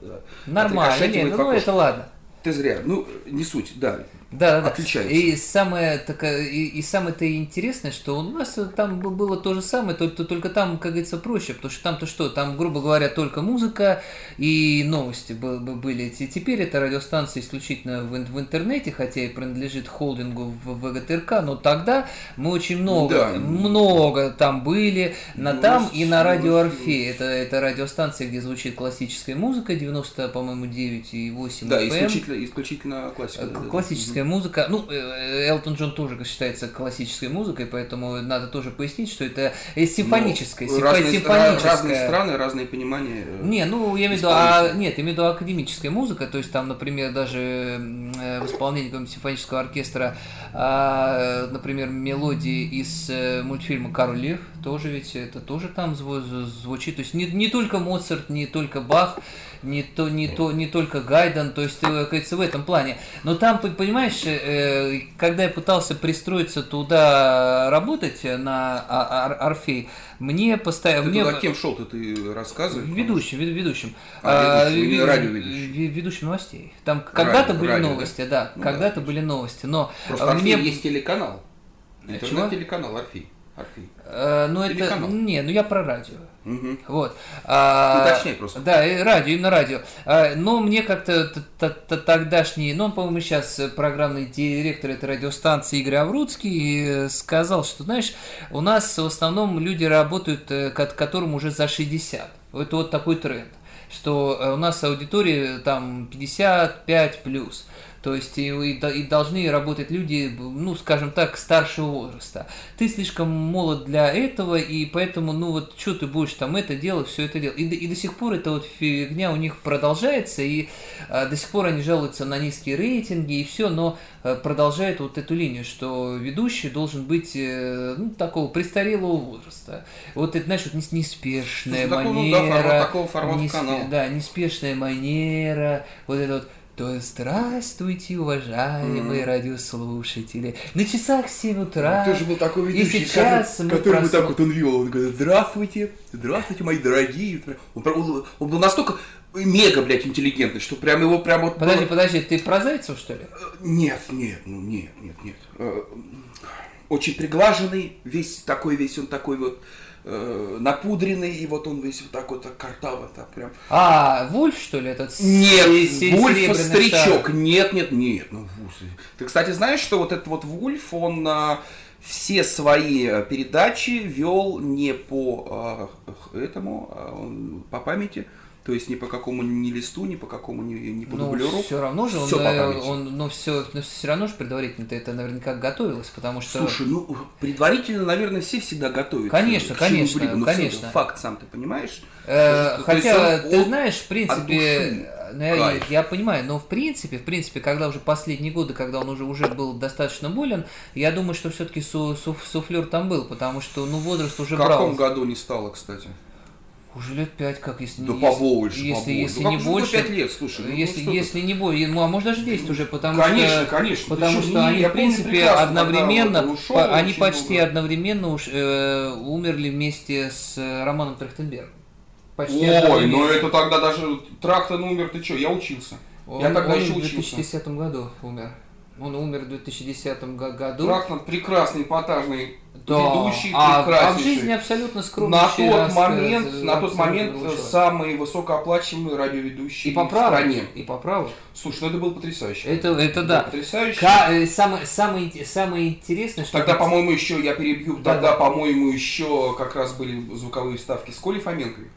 Нормально, нет, ну это ладно. Ты зря, ну, не суть, да. Да, да. Отличается. И самое такое, и, и самое-то интересное, что у нас там было то же самое, только, только там, как говорится, проще, потому что там-то что, там, грубо говоря, только музыка и новости бы- бы- были. Те- Теперь это радиостанция исключительно в, в интернете, хотя и принадлежит холдингу в ВГТРК, но тогда мы очень много, Да. много там были, на Ну, там и на ну, радио ну, Орфей. Это, это радиостанция, где звучит классическая музыка, 90, по-моему, 9 и 8 Да, FM. исключительно, исключительно классика. Да, да. Классическая музыка. Ну, э, Элтон Джон тоже считается классической музыкой, поэтому надо тоже пояснить, что это э, симфоническая. Ну, симфо- разные, симфоническая. разные страны, разные понимания. э, Не, ну я имею в виду, а, нет, я имею в виду академическая музыка, то есть там, например, даже э, в исполнении какого-нибудь симфонического оркестра, а, например, мелодии из э, мультфильма Король Лев, тоже ведь это тоже там звучит, то есть не, не только Моцарт, не только Бах, не то, не то, не только Гайден, то есть, э, как говорится, в этом плане. Но там, понимаешь, э, когда я пытался пристроиться туда работать на а- ар- Орфей, мне постоянно... Ты мне... туда кем шел-то, ты рассказывай. Ведущим, вед- ведущим. А, ведущим, ве- радиоведущим. ве- Ведущим новостей. Там когда-то были радио, да? новости, да, Ну когда-то да. были новости, но Просто э, Орфей мне... есть телеканал. Э, Интернет-телеканал Орфей. Орфей. э, ну это... Телеканал. Не, ну я про радио. Мгм. Вот. А, Уточняй просто. Да, и радио, именно радио. А, но мне как-то тогдашний, ну, по-моему, сейчас программный директор этой радиостанции Игорь Аврудский сказал, что, знаешь, у нас в основном люди работают, э, ко- которым уже за 60. Это вот такой тренд что э, у нас аудитория там 55 плюс. То есть и, и и должны работать люди, ну, скажем так, старшего возраста. Ты слишком молод для этого, и поэтому, ну, вот, что ты будешь там это делать, все это делать. И, и до сих пор эта вот фигня у них продолжается, и а, до сих пор они жалуются на низкие рейтинги и все, но э, продолжают вот эту линию, что ведущий должен быть, э, ну, такого престарелого возраста. Вот это, знаешь, вот нес- неспешная Слушай, такого, да, манера. формат- такого формата неспе- канала. Да, неспешная манера, вот это вот. То здравствуйте, уважаемые радиослушатели. На часах 7 утра. Ты же был такой И ведущий, сейчас который, мы который просмо- так вот он вел, он говорит, здравствуйте, здравствуйте, мои дорогие. Он, он- он был настолько мега, блядь, интеллигентный, что прям его прям вот... Подожди, было- подожди, ты про Зайцев, что ли? Нет, нет, ну нет, нет, нет. Э, Очень приглаженный, весь такой, весь он такой вот э, напудренный, и вот он весь вот так вот так картаво, так прям. А, Вульф, что ли, этот? Нет, Вульф старичок. шар? Нет, нет, нет. Ну, слушай. Ты, кстати, знаешь, что вот этот вот Вульф, он а, все свои передачи вел не по х- этому, а он по памяти. То есть ни по какому ни листу, ни по какому ни, ни по Ну, дублеру. все равно же, он, по э, памяти. он, ну, все, но все равно же предварительно ты это наверняка готовилось, потому что... Слушай, ну предварительно, наверное, все всегда готовятся. Конечно, конечно, но всё конечно. это факт, сам ты понимаешь? Э, То хотя, он ты знаешь, в принципе, ну, я, я понимаю, но в принципе, в принципе, когда уже последние годы, когда он уже уже был достаточно болен, я думаю, что все-таки су, су- суфлер там был, потому что, ну, возраст уже В каком брал. году не стало, кстати? Уже лет пять, как если Да не побольше, если, побольше. если Ну, не больше, пять лет, слушай. ну, если, ну, ты? если не больше, ну, а может даже 10 уже, потому конечно, что конечно. Ты Потому чё, что не, они, в принципе, одновременно, ушел, по- они почти много. одновременно уж, э, умерли вместе с э, Романом Трахтенбергом. Почти Ой, ну это тогда даже Трактон умер, ты что, я учился. Он, я тогда он еще в учился. 2010 году умер. Он умер в 2010 го- году. Трактор прекрасный, эпатажный, Да. ведущий, а, а в прекраснейший. жизни абсолютно скромный. на тот рассказ, момент, на тот момент человек. самый высокооплачиваемый радиоведущий И по в праву. стране. И по праву. Слушай, ну это было потрясающе. Это, это да. Потрясающе. Ка- э, самое, самое, самое интересное, что... Тогда, по-моему, еще, я перебью, Да, тогда, да. по-моему, еще как раз были звуковые вставки с Колей Фоменковой.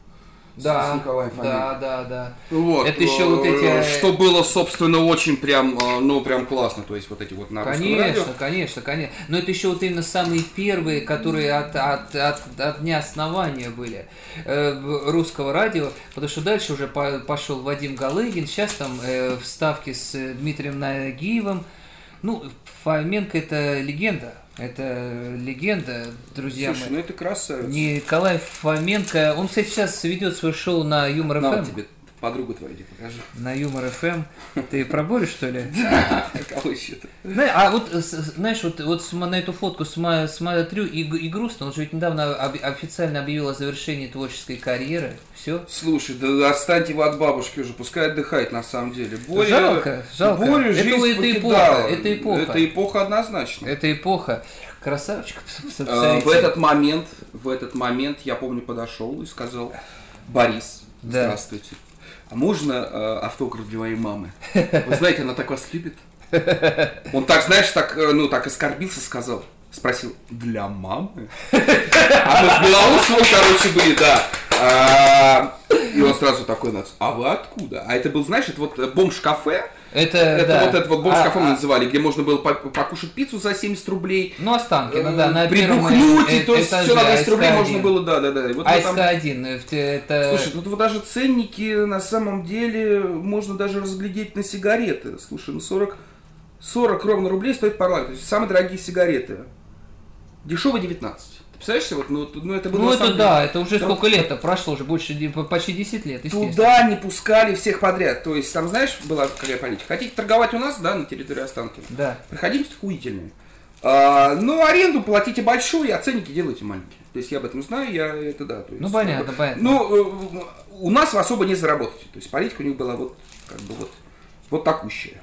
Да, с Николаем Фоменко. да, да, да. Вот. Это еще вот эти, э, э, Что было, собственно, очень прям, э, ну, прям классно. То есть, вот эти вот на русском радио. Конечно, конечно, конечно. Но это еще вот именно самые первые, которые от, от, от, от дня основания были э, русского радио, потому что дальше уже по- пошел Вадим Галыгин, сейчас там э, вставки с э, Дмитрием Нагиевым. Ну, Фоменко это легенда, это легенда, друзья Слушай, мои. ну это красавец. Николай Фоменко, он, кстати, сейчас ведет свое шоу на Юмор ФМ. вот тебе подругу твою иди покажи. На Юмор ФМ. Ты про Борю, что ли? Кого еще-то? А вот, знаешь, вот, вот на эту фотку смотрю и, грустно. Он же ведь недавно официально объявил о завершении творческой карьеры. Все. Слушай, да отстаньте вы от бабушки уже, пускай отдыхает на самом деле. Боря, Жалко, жалко. Борю Это- жизнь это эпоха, покидала. это эпоха. Это эпоха однозначно. Это эпоха. Красавчик. Э. В этот момент, в этот момент, я помню, подошел и сказал, Борис, Да. здравствуйте. А можно э, автограф для моей мамы? Вы знаете, она так вас любит. Он так, знаешь, так, э, ну, так оскорбился, сказал. Спросил, для мамы? А мы с Белоусовым, короче, были, да. И он сразу такой нас, а вы откуда? А это был, знаешь, это вот э, бомж-кафе. Это, Это да. вот это вот бомж-кафе А, мы а, называли, где можно было по- покушать пиццу за 70 рублей. Ну, Останкино, да, на первом Прибухнуть, э- и то есть этаже, все на 200 рублей АСК-1. можно было, да, да, да. Вот мы там- АСК-1, э, в те- это... Слушай, тут вот даже ценники на самом деле можно даже разглядеть на сигареты. Слушай, ну 40, 40 ровно рублей стоит парламент. То есть самые дорогие сигареты. Дешевые 19. Представляешь вот, ну, ну это было ну, это самом да, деле. это уже Там сколько лет-то прошло, уже больше, почти 10 лет. Туда не пускали всех подряд. То есть, там, знаешь, была какая политика. Хотите торговать у нас, да, на территории Останкина? Да. Приходите охуительные. А, ну, аренду платите большую, а ценники делайте маленькие. То есть я об этом знаю, я это да. То есть, Ну, понятно, как понятно. Ну, э, у нас вы особо не заработаете. То есть политика у них была вот, как бы вот, вот такущая.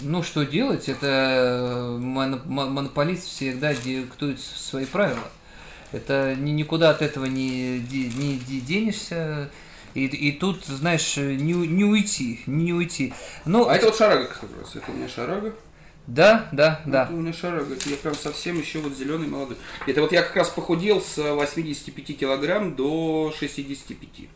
Ну, что делать? Это э, моно- мо- монополист всегда диктует свои правила. Это ни- никуда от этого не, не де- денешься. И, и тут, знаешь, не, не уйти, не уйти. Ну, А это вот шарага как раз. Это у меня шарага. да, да, да. Это у меня шарага. Я прям совсем еще вот зеленый молодой. Это вот я как раз похудел с 85 килограмм до 65.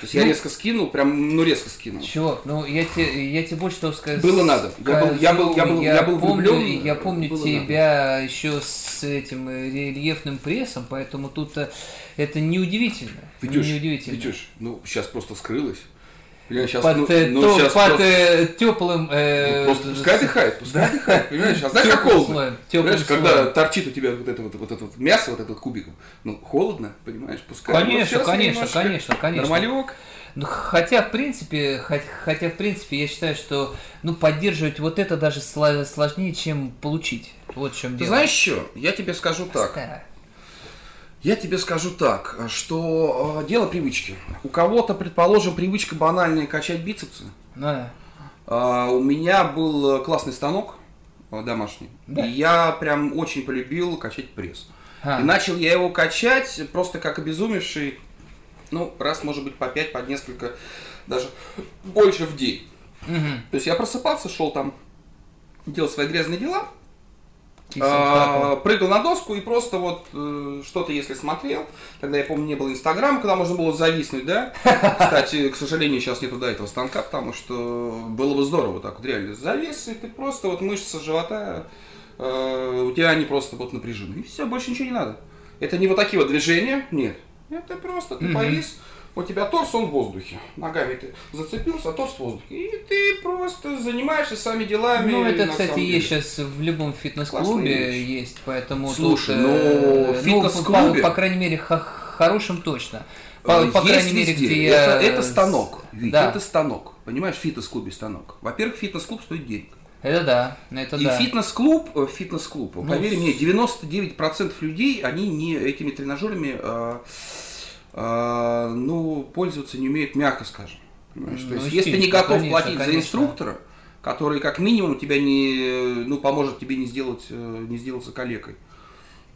То есть я Ну, резко скинул, прям, ну резко скинул. Чувак, ну я тебе, я тебе больше того сказать. Было надо. Я был- я был- я был- я был помню, влюблен, я помню было тебя еще с этим э, рельефным прессом, поэтому тут э, это неудивительно. Витюш, неудивительно. Витюш, ну сейчас просто скрылась. Понимаешь, сейчас, под ну, э, ну, то- щас под просто- э, теплым. э, ну, просто пускай отдыхает, пускай отдыхает, понимаешь? А знаешь, как холодно? слоем, Понимаешь, когда торчит у тебя вот это вот, вот это вот мясо, вот это вот кубиком, ну, холодно, понимаешь, пускай. Вот Конечно, конечно, конечно, конечно. Нормалек. Ну, хотя, в принципе, хот- хотя, в принципе, я считаю, что ну, поддерживать вот это даже сло- сложнее, чем получить. Вот в чем Ты дело. знаешь что? Я тебе скажу так. Я тебе скажу так, что э, дело привычки. У кого-то, предположим, привычка банальная качать бицепсы. Да. А, У меня был э, классный станок э, домашний. Да. И я прям очень полюбил качать пресс. А. И начал я его качать просто как обезумевший, ну, раз, может быть, по 5, по несколько, даже больше в день. Мгм. То есть я просыпался, шел там, делал свои грязные дела, а, прыгал на доску и просто вот э, что-то, если смотрел, тогда я помню, не было Инстаграма, когда можно было зависнуть, да? Кстати, к сожалению, сейчас нету до этого станка, потому что было бы здорово так вот реально завис, и ты просто вот мышцы живота, э, у тебя они просто вот напряжены. И все, больше ничего не надо. Это не вот такие вот движения, нет. Это просто ты повис, у тебя торс, он в воздухе. Ногами ты зацепился, а торс в воздухе. И ты просто занимаешься своими делами. Ну, это, кстати, есть деле. сейчас в любом фитнес-клубе есть, поэтому Слушай, тут, ну, э, в фитнес-клубе- по, по крайней мере, хорошим точно. По, Э, по крайней мере, где это, я... это станок, Вить, Да. это станок. Понимаешь, в фитнес-клубе станок. Во-первых, фитнес-клуб стоит денег. Это да, это И да. фитнес-клуб, э, фитнес-клуб, Ну, поверь с- мне, 99% людей, они не этими тренажерами, э, э, ну, пользоваться не умеют, мягко скажем. Понимаешь? То Ну, есть, если ты не готов конечно, платить за конечно. инструктора, который как минимум тебя не, ну, поможет тебе не сделать, э, не сделаться калекой.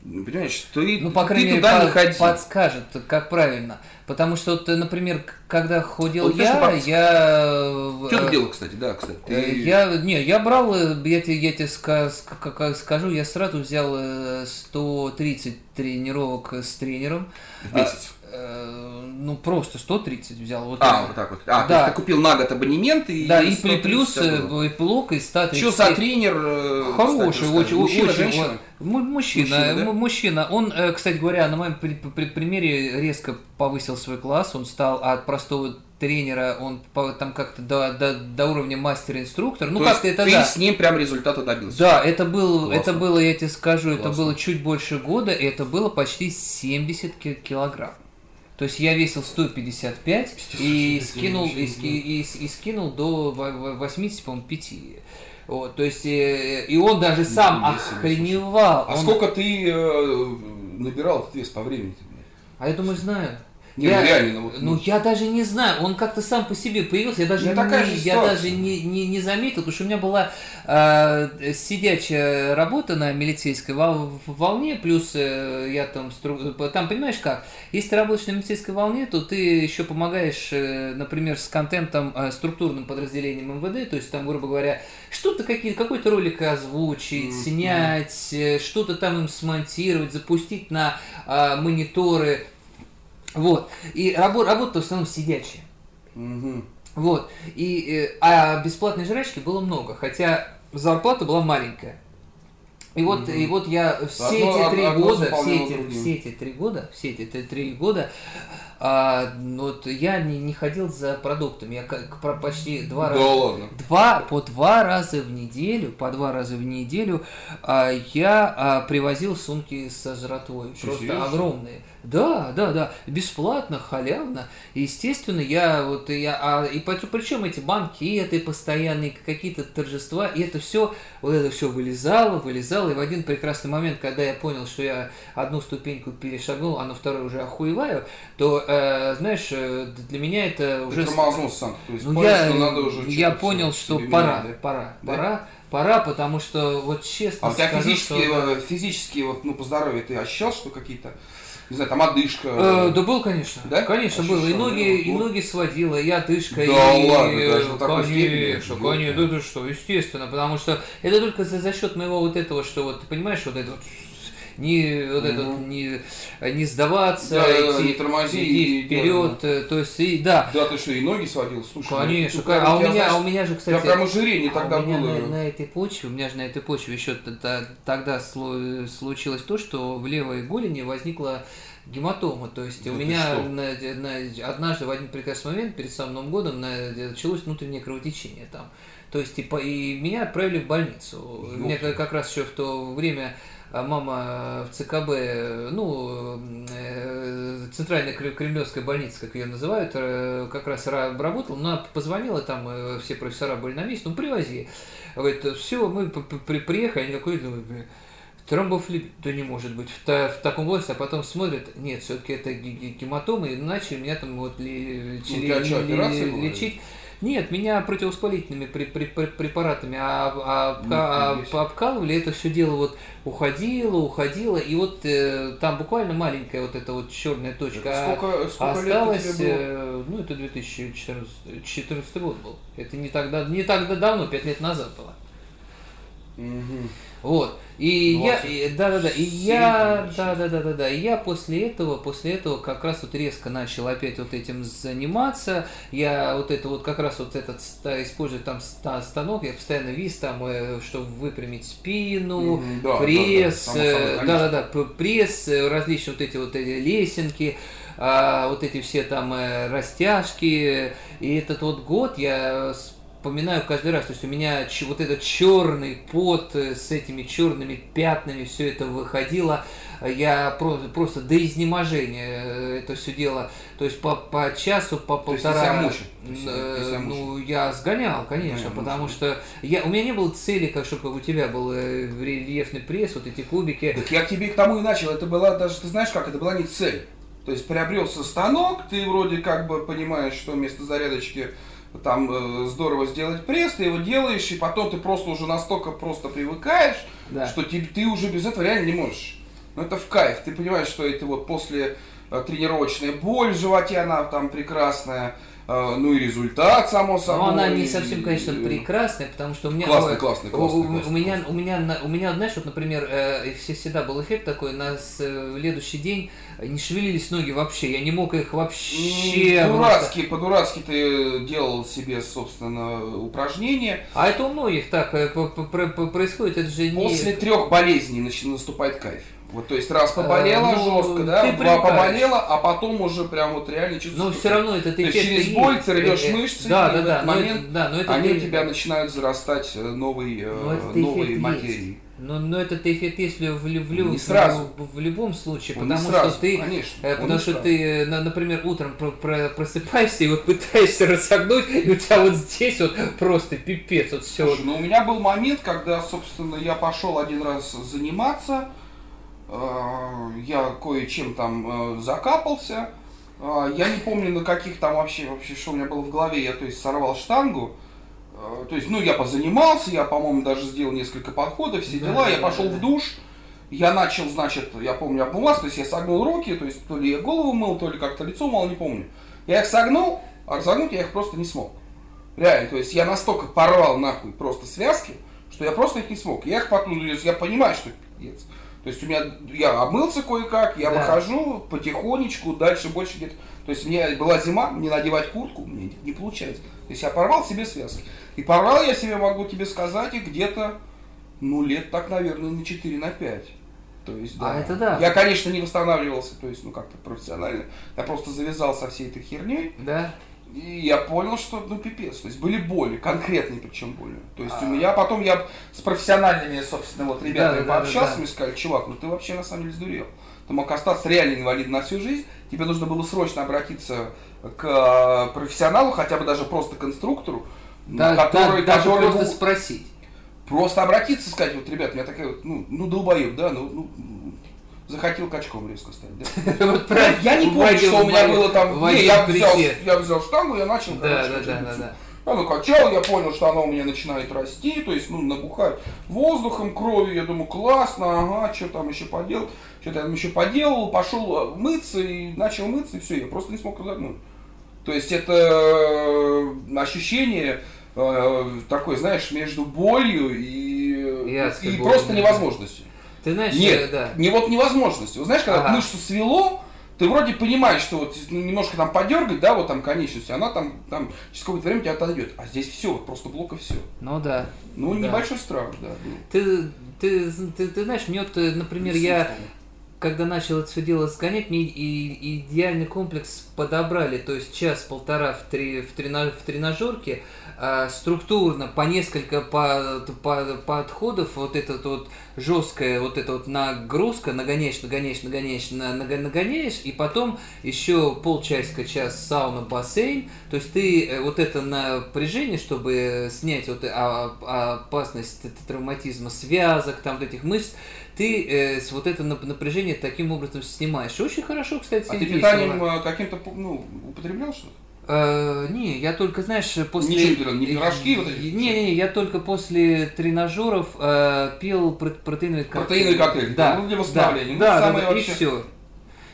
Понимаешь, ты, ну, по крайней ты мере, туда по- не ходи. подскажет, как правильно. Потому что, вот, например, когда ходил Вот, я, знаешь, я... э, Что ты э, делал, кстати, да, кстати. э, Ты- Я, не, я брал, э, я тебе, я тебе ска- ска- как- скажу, я сразу взял э, 130 тренировок с тренером. в месяц. Э, Ну, просто 130 взял. Вот А, это. вот так вот. А, то Да. есть ты купил на год абонемент и... Да, и при 130 плюс э, блок из 130. Что за тренер? э, Хороший, кстати, очень? Мужчина, очень, женщина? мужчина, Мужчина, да? му- мужчина. Он, э, кстати говоря, на моем при- при- примере резко повысил свой класс. Он стал от простого тренера, он там как-то до, до, до уровня мастер-инструктор. Ну, То как-то это ты да. с ним прям результата добился. Да, это, был, Классно. это было, я тебе скажу, это Классно. было чуть больше года, и это было почти 70 ки- килограмм. То есть я весил 155 и скинул, и, и с- и скинул до во- во- 80, по-моему, 5. Вот, то есть, э, и он даже сам охреневал. А Он- сколько ты э, набирал вес по времени? А я думаю, знаю. Не, я, ну реально, ну вот, ну, я даже не знаю, он как-то сам по себе появился, я даже, такая не, я даже не, не, не заметил, потому что у меня была э, сидячая работа на милицейской вол- волне, плюс э, я там, стру- там, понимаешь как, если ты работаешь на милицейской волне, то ты еще помогаешь, э, например, с контентом э, структурным подразделением МВД, то есть там, грубо говоря, что-то какие какой-то ролик озвучить, Мгм. снять, э, что-то там им смонтировать, запустить на э, мониторы, вот. И рабо- работа в основном сидячая. Мгм. Вот. И, э, а бесплатной жрачки было много, хотя зарплата была маленькая. И вот, Мгм. и вот я все Одно- эти три года, все эти, другим. все эти три года, все эти три года, а, ну вот я не, не ходил за продуктами. Я как про- почти два Да раза ладно. два, по два раза в неделю, по два раза в неделю а, я а, привозил сумки со жратвой. Что, просто серьезно? огромные. Да, да, да, бесплатно, халявно. Естественно, я вот я, а, и причем эти банкеты постоянные, какие-то торжества, и это все, вот это все вылезало, вылезало, и в один прекрасный момент, когда я понял, что я одну ступеньку перешагнул, а на второй уже охуеваю, то, э, знаешь, э, для меня это Ты уже... тормознулся сам. То есть Ну, понял, я, что надо уже я понял, что себе пора, да? пора, Да? пора, пора, потому что вот честно А у тебя скажу, физически, что- э, физически вот, ну, по здоровью ты ощущал, что какие-то, не знаю, там одышка? Э, да был, конечно. Да? Конечно, был. И ноги, да? и Вот. ноги сводило, и одышка, Да и... ладно, даже до такой степени? Конечно, Ёлка. конечно, да ты что, естественно, потому что это только за, за счет моего вот этого, что вот, ты понимаешь, вот это вот не, вот это вот Мгм. не, не сдаваться, Да, да, да, идти, не тормози, идти вперед, э, то есть, и, да, Да, ты что, и ноги сводил? Слушай, ну, конечно, ну, а у меня, а знаешь, у меня же, кстати, тебя прям ожирение А тогда у меня было. на, на этой почве, у меня же на этой почве еще тогда случилось то, что в левой голени возникла гематома. То есть Да у меня на- на- однажды в один прекрасный момент перед самым Новым годом на- началось внутреннее кровотечение там. То есть и, по- и меня отправили в больницу. Мне как раз еще в то время а, мама в ЦКБ, ну, э, центральная кре- кремлевская больница, как ее называют, э, как раз ра- работала, она позвонила, там э, все профессора были на месте, ну, привози. Говорит, все, мы при- приехали, они такой, думаю, «Бля, Тромбофлебит, да не может быть, в, та- в таком возрасте, а потом смотрят, нет, все-таки это ге- ге- гематомы, и начали меня там вот Ну, ли- у тебя что, ли- операция была? лечить. Нет, меня противовоспалительными препаратами а, а- Нифига а- себе. обкалывали, это все дело вот уходило, уходило, и вот э, там буквально маленькая вот эта вот черная точка. а Сколько, сколько было? э, ну это 2014 14 год был. Это не тогда, не так давно, пять лет назад было. Вот. И я, 20. и- да, да, да. И я, да, да, да, да, да. И я после этого, после этого как раз вот резко начал опять вот этим заниматься. Я вот это вот как раз вот этот использую там ста- станок, я постоянно вис там, э, чтобы выпрямить спину, да, пресс, да, да, само э, да, да, да, п- пресс, э, различные вот эти вот эти лесенки, а, вот эти все там э, растяжки. И этот вот год я вспоминаю каждый раз. То есть у меня вот этот черный пот э, с этими черными пятнами, все это выходило. Я просто, просто до изнеможения э, это все дело. То есть по, по часу, по полтора. То есть, э, ну, я сгонял, конечно, Понятно, потому что я, у меня не было цели, как чтобы у тебя был э, рельефный пресс, вот эти кубики. Так я к тебе к тому и начал. Это была даже, ты знаешь как, это была не цель. То есть приобрелся станок, ты вроде как бы понимаешь, что вместо зарядочки там э, здорово сделать пресс, ты его делаешь, и потом ты просто уже настолько просто привыкаешь, Да. что ты, ты уже без этого реально не можешь. Ну это в кайф, ты понимаешь, что это вот после э, тренировочная боль в животе, она там прекрасная, ну и результат, само собой. Но она не совсем, конечно, прекрасная, потому что у меня... Классный, классный, у- классный, у, классный, у меня, классный. у меня, у меня, знаешь, вот, например, э, все- всегда был эффект такой, на следующий день не шевелились ноги вообще, я не мог их вообще... М, Дурацкий, по-дурацки ты делал себе, собственно, упражнения. А это у многих так э, происходит, это же не... После трех болезней начи- наступает кайф. Вот, то есть раз поболела Э, ну, жестко, да, ты два привыкаешь. поболела, а потом уже прям вот реально чувствуешь. Но что все равно этот эффект через боль ты рвешь Э, э, мышцы, да, и да, в да, этот но момент это, да, но это они ты- у тебя начинают зарастать э, новой, э, Но эффект материей. есть. Но, но этот эффект есть в, в, в, Не сразу. в, в любом случае, Он потому сразу, что ты, конечно, э, потому что сразу. ты, э, на- например, утром про- про- просыпаешься и вот пытаешься разогнуть, и у тебя вот здесь вот просто пипец, вот все. Слушай, ну у меня был момент, когда, собственно, я пошел один раз заниматься, э, я кое-чем там э, закапался, Э, я не помню на каких там вообще, вообще, что у меня было в голове, я, то есть, сорвал штангу, Э, то есть, ну, я позанимался, я, по-моему, даже сделал несколько подходов, все Да, дела, я пошел да. в душ, я начал, значит, я помню, обмываться, то есть я согнул руки, то есть то ли я голову мыл, то ли как-то лицо мыл, не помню. Я их согнул, а разогнуть я их просто не смог. Реально, то есть я настолько порвал нахуй просто связки, что я просто их не смог. Я их потом, я понимаю, что пиздец. То есть у меня, я обмылся кое-как, я Да. выхожу потихонечку, дальше больше где-то. То есть у меня была зима, мне надевать куртку, мне не, не получается. То есть я порвал себе связки. И порвал я себе, могу тебе сказать, их где-то, ну, лет так, наверное, на 4, на 5. То есть, да. А это да. Я, конечно, не восстанавливался, то есть, ну, как-то профессионально. Я просто завязал со всей этой херней. Да? И я понял, что, ну, пипец. То есть были боли, конкретные причем боли. То есть у А. меня потом я с профессиональными, собственно, вот ребятами Да, да, да, пообщался, да. мне сказали, чувак, ну ты вообще на самом деле сдурел. Ты мог остаться реально инвалидом на всю жизнь, тебе нужно было срочно обратиться к э, профессионалу, хотя бы даже просто конструктору, Да, который, да, который просто был- спросить. просто обратиться, сказать, вот, ребят, у меня такая вот, ну, ну долбоеб, да, ну, ну, захотел качком резко стать, да. Вот Я, не помню, что у меня было там. Не, я взял, я взял штангу, я начал, Да, да, да, да. Я накачал, я понял, что она у меня начинает расти, то есть, ну, набухать воздухом, кровью. Я думаю, классно, ага, что там еще поделать. Что-то я там еще поделал, пошел мыться и начал мыться, и все, я просто не смог разогнуть. То есть это э, ощущение э, такое, знаешь, между болью и, И и болью, просто невозможностью. Ты знаешь, Нет, э, да. не вот невозможности. Вот знаешь, когда Ага. мышцу свело, ты вроде понимаешь, что вот ну, немножко там подергать, да, вот там конечность, она там, там через какое-то время тебя отойдет. А здесь все, вот просто блок и все. Ну да. Ну, Да. небольшой страх, да. Ты, ты, ты, ты знаешь, мне вот, э, например, я когда начал это все дело сгонять, мне и идеальный комплекс подобрали, то есть час-полтора в, три, в, трена- в тренажерке, структурно по несколько по, по, подходов, вот этот вот жесткая вот эта вот нагрузка, нагоняешь, нагоняешь, нагоняешь, нагоняешь, и потом еще полчасика, час сауна, бассейн, то есть ты э, вот это напряжение, чтобы снять вот э, а- а- опасность травматизма связок, там вот этих мышц, ты э, вот это нап- напряжение таким образом снимаешь. Очень хорошо, кстати, А ты питанием э, каким-то, ну, употреблял что-то? Э, не, я только, знаешь, после... Не пил, не пирожки вот эти? Не-не-не, я только после тренажеров э, пил про- протеиновый коктейль. Протеиновый коктейль, Да, ну, для восстановления. Ну, Да, да, да, и вообще- все.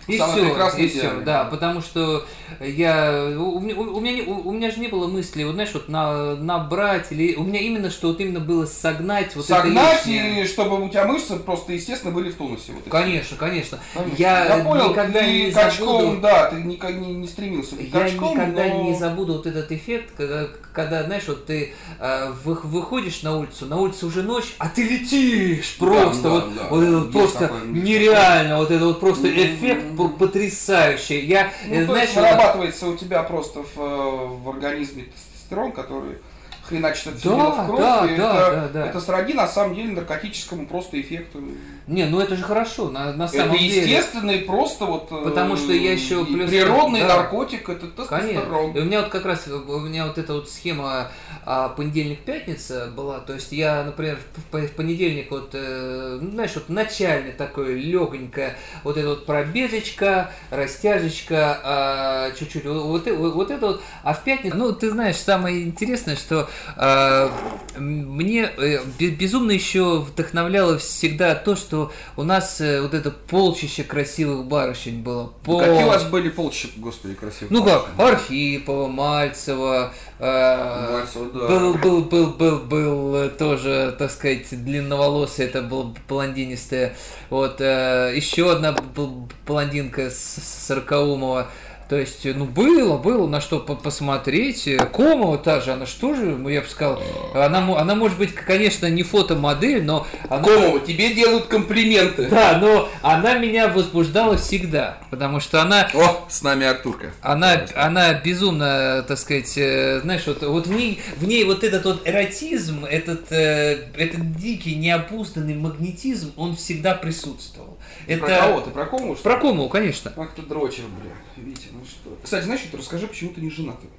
И самое все, прекрасное, и все, да, потому что я, у, меня- у меня, у, у меня же не было мысли, вот знаешь, вот на, набрать, или у меня именно, что вот именно было согнать вот Согнать, это лишнее. и чтобы у тебя мышцы просто, естественно, были в тонусе. Вот. Конечно, конечно. Конечно. Я, понял, никогда ты не качком, забуду. да, ты никогда не, не стремился быть Я качком, никогда но... не забуду вот этот эффект, когда, когда знаешь, вот ты э, вы- выходишь на улицу, на улице уже ночь, а ты летишь просто, да, вот, да, вот это вот просто есть нереально, вот это вот просто М. эффект потрясающий. Я, Ну, э, то знаешь, есть вот- вырабатывается у тебя просто в, э, в организме тестостерон, который хреначит это Да, в кровь, да, да, это, да, да. это сродни на самом деле наркотическому просто эффекту. Не, ну это же хорошо, на, на Это самом деле. естественный просто вот э, Потому что я еще и плюс- природный да. наркотик, это Конечно. тестостерон. И у меня вот как раз у меня вот эта вот схема а, понедельник-пятница была. То есть я, например, в, в понедельник вот, э, ну, знаешь, вот начальный такой легонькая, вот эта вот пробежечка, растяжечка, а, чуть-чуть, вот, вот, э- вот это вот. А в пятницу, ну, ты знаешь, самое интересное, что а, мне э, бе- безумно еще вдохновляло всегда то, что у нас э, вот это полчище красивых барышень было. Ну, Какие у Пол- вас были полчища, господи, красивые? ну как, барышни? Архипова, Мальцева, э, Мальцева, да. был, был, был, был, был э, тоже, так сказать, длинноволосый, это был блондинистая. Вот, э, еще одна бл- блондинка с Сорокаумова. То есть, ну, было, было на что по- посмотреть. Комова та же, она что же, ну, я бы сказал, она, она может быть, конечно, не фотомодель, но она... Комова, тебе делают комплименты. Да, но она меня возбуждала всегда, потому что она О, с нами Артурка. она, она безумно, так сказать, э, знаешь, вот, вот в, ней, в ней вот этот вот эротизм, этот, э, этот дикий, неопузданный магнетизм, он всегда присутствовал. Ты Это... Про кого? Ты про Комову, что? Про Комову, конечно. Ах ты дрочер, бля. Витя, ну что? Кстати, знаешь, что, расскажи, почему ты не женатый.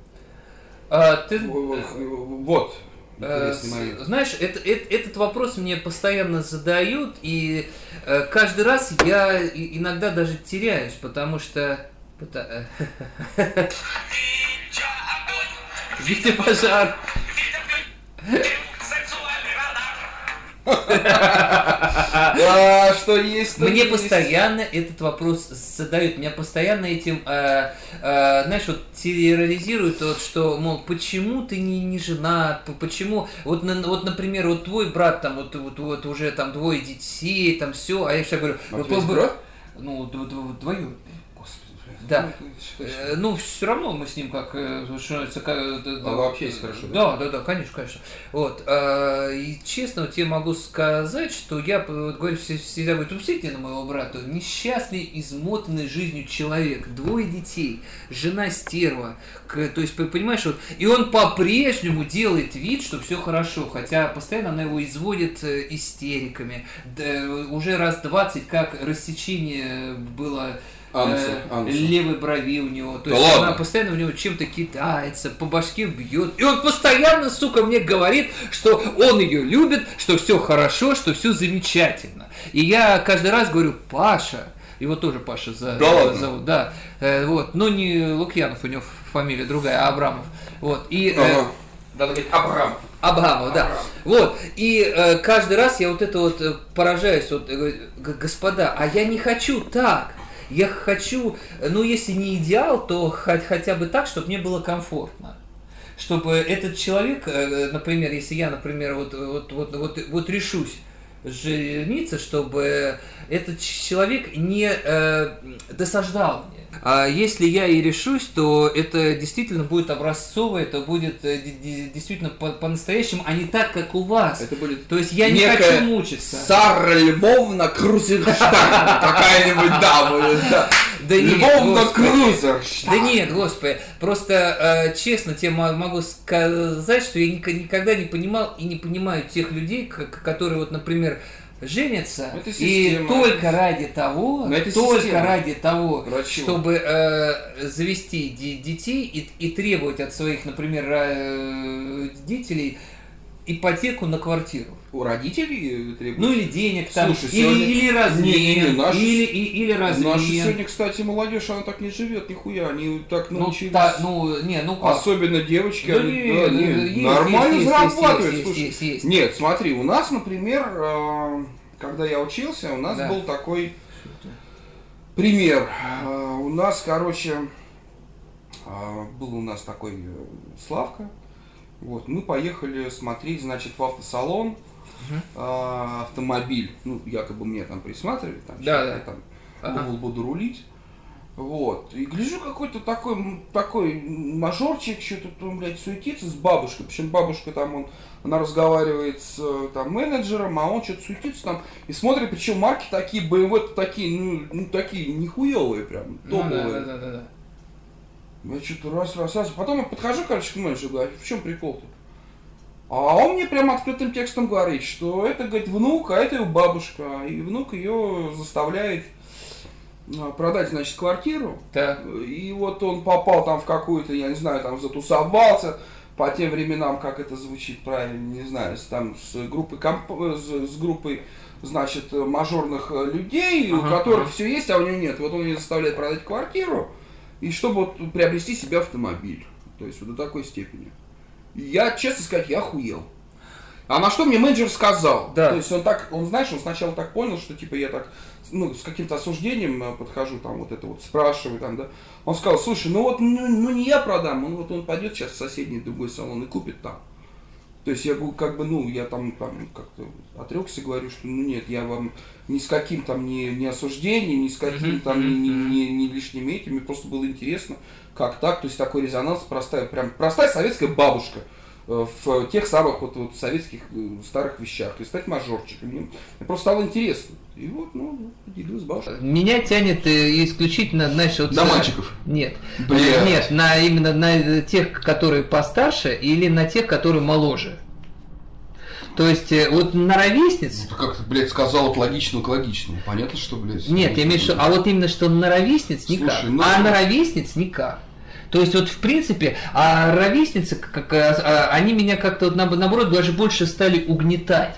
А, ты, Вот. э, момент. с- знаешь, это, это- этот вопрос мне постоянно задают, и э, каждый раз я и- иногда даже теряюсь, потому что... э, Витя пожар. Да, что есть, Мне есть. постоянно этот вопрос задают, меня постоянно этим, э, э, знаешь, вот терроризируют, вот, что, мол, почему ты не, не женат, почему, вот, на- вот, например, вот твой брат там, вот, вот, вот уже там двое детей, там все, а я всегда говорю, А у «Ну, тебя есть б- брат? ну, д- д- двоюродный. Да. Ну, Э, Ну, все равно мы с ним как, э, что как, э, А вы общаетесь хорошо, Да, да, да, конечно, конечно. Вот. И честно, вот тебе могу сказать, что я вот, говорю, все- всегда говорю, посмотрите на моего брата, несчастный, измотанный жизнью человек, двое детей, жена стерва. То есть, понимаешь, вот, и он по-прежнему делает вид, что все хорошо, хотя постоянно она его изводит истериками. Да, уже раз 20 как рассечение было Ануса, э, левой брови у него. То Да есть ладно? она постоянно в него чем-то кидается, по башке бьет. И он постоянно, сука, мне говорит, что он ее любит, что все хорошо, что все замечательно. И я каждый раз говорю, Паша, его тоже Паша за, Да ладно? зовут, да. Э, вот, но не Лукьянов, у него фамилия другая, а Абрамов. Вот. И, э, Ага. Надо говорить Абрам. Абрамов, да. Вот. И э, каждый раз я вот это вот э, поражаюсь, вот, э, говорю, «Г- господа, а я не хочу так. Я хочу, э, ну если не идеал, то хоть, хотя бы так, чтобы мне было комфортно. Чтобы этот человек, э, например, если я, например, вот, вот, вот, вот, вот решусь жениться, чтобы этот человек не э, досаждал мне. А если я и решусь, то это действительно будет образцово, это будет э, действительно по- по-настоящему, а не так, как у вас. Это будет То есть я не хочу мучиться. Сара Львовна Крузенштайн. Какая-нибудь дама. да. Да нет, Львовна. Крузенштайн. Да нет, господи, просто э, честно тебе мо- могу сказать, что я ник- никогда не понимал и не понимаю тех людей, которые вот, например, женятся Это и только ради того, Но это только система. ради того, Врачи. чтобы э, завести де- детей и, и требовать от своих, например, э, родителей ипотеку на квартиру. У родителей требуют. Ну или денег там, Слушай, или, сегодня- или размен, Не, не, наши- или, и- или размен. Наша сегодня, кстати, молодежь, она так не живет, нихуя. Они так ну, научились. та- ну, не, ну как? Особенно девочки, Да они не, да, да, не, да, есть, нормально есть, зарабатывают. есть, слушай. есть, есть. Нет, смотри, у нас, например, э, когда я учился, у нас Да. был такой пример. Э, У нас, короче, э, был у нас такой э, Славка. Вот, мы поехали смотреть, значит, в автосалон Мгм. э, автомобиль. Ну, якобы мне там присматривали, там, Да, да. я там Ага. буду, буду рулить. Вот. И гляжу, какой-то такой, такой мажорчик, что-то там, блядь, суетится с бабушкой. Причем бабушка там, он, она разговаривает с э, там, менеджером, а он что-то суетится там и смотрит, причем марки такие, BMW такие, ну, ну, такие нихуевые прям, Ну, топовые. да, да, да, да. Я что-то раз, раз, раз. Потом я подхожу, короче, к менеджеру, говорю, «А в чем прикол-то? А он мне прям открытым текстом говорит, что это, говорит, внук, а это его бабушка. И внук ее заставляет а, продать, значит, квартиру. Так. И вот он попал там в какую-то, я не знаю, там затусовался по тем временам, как это звучит правильно, не знаю, с, там с группой, комп... с, с группой значит, мажорных людей, Ага, у которых ага. все есть, а у него нет. Вот он ее заставляет продать квартиру, и чтобы вот приобрести себе автомобиль. То есть вот до такой степени. И Я, честно сказать, я охуел. А на что мне менеджер сказал? Да. То есть он так, он, знаешь, он сначала так понял, что типа я так, ну, с каким-то осуждением э, подхожу, там, вот это вот спрашиваю, там, да. Он сказал, слушай, ну вот, ну, ну не я продам, он вот он пойдет сейчас в соседний другой салон и купит там. То есть я как бы, ну, я там, там как-то отрекся, говорю, что ну нет, я вам ни с каким там ни, ни осуждением, ни с каким там ни, ни, ни- ни лишними этим, мне просто было интересно, как так, то есть такой резонанс, простая, прям простая советская бабушка в тех самых вот, вот советских э, старых вещах, то есть стать мажорчиком. Мне, мне просто стало интересно. И вот, ну, поделюсь с бабушкой. Меня тянет э, исключительно, знаешь, вот... До э, мальчиков. Нет. Блядь. Нет, на именно на тех, которые постарше, или на тех, которые моложе. То есть, вот на ровесниц, Ну, Как ты, блядь, сказал от логичного к логичному. Понятно, что, блядь? нет, я имею в виду, а вот именно что на ровесниц никак, Слушай, ну- а на ровесниц никак. То есть вот в принципе, а ровесницы, как, а, они меня как-то вот наоб- наоборот даже больше стали угнетать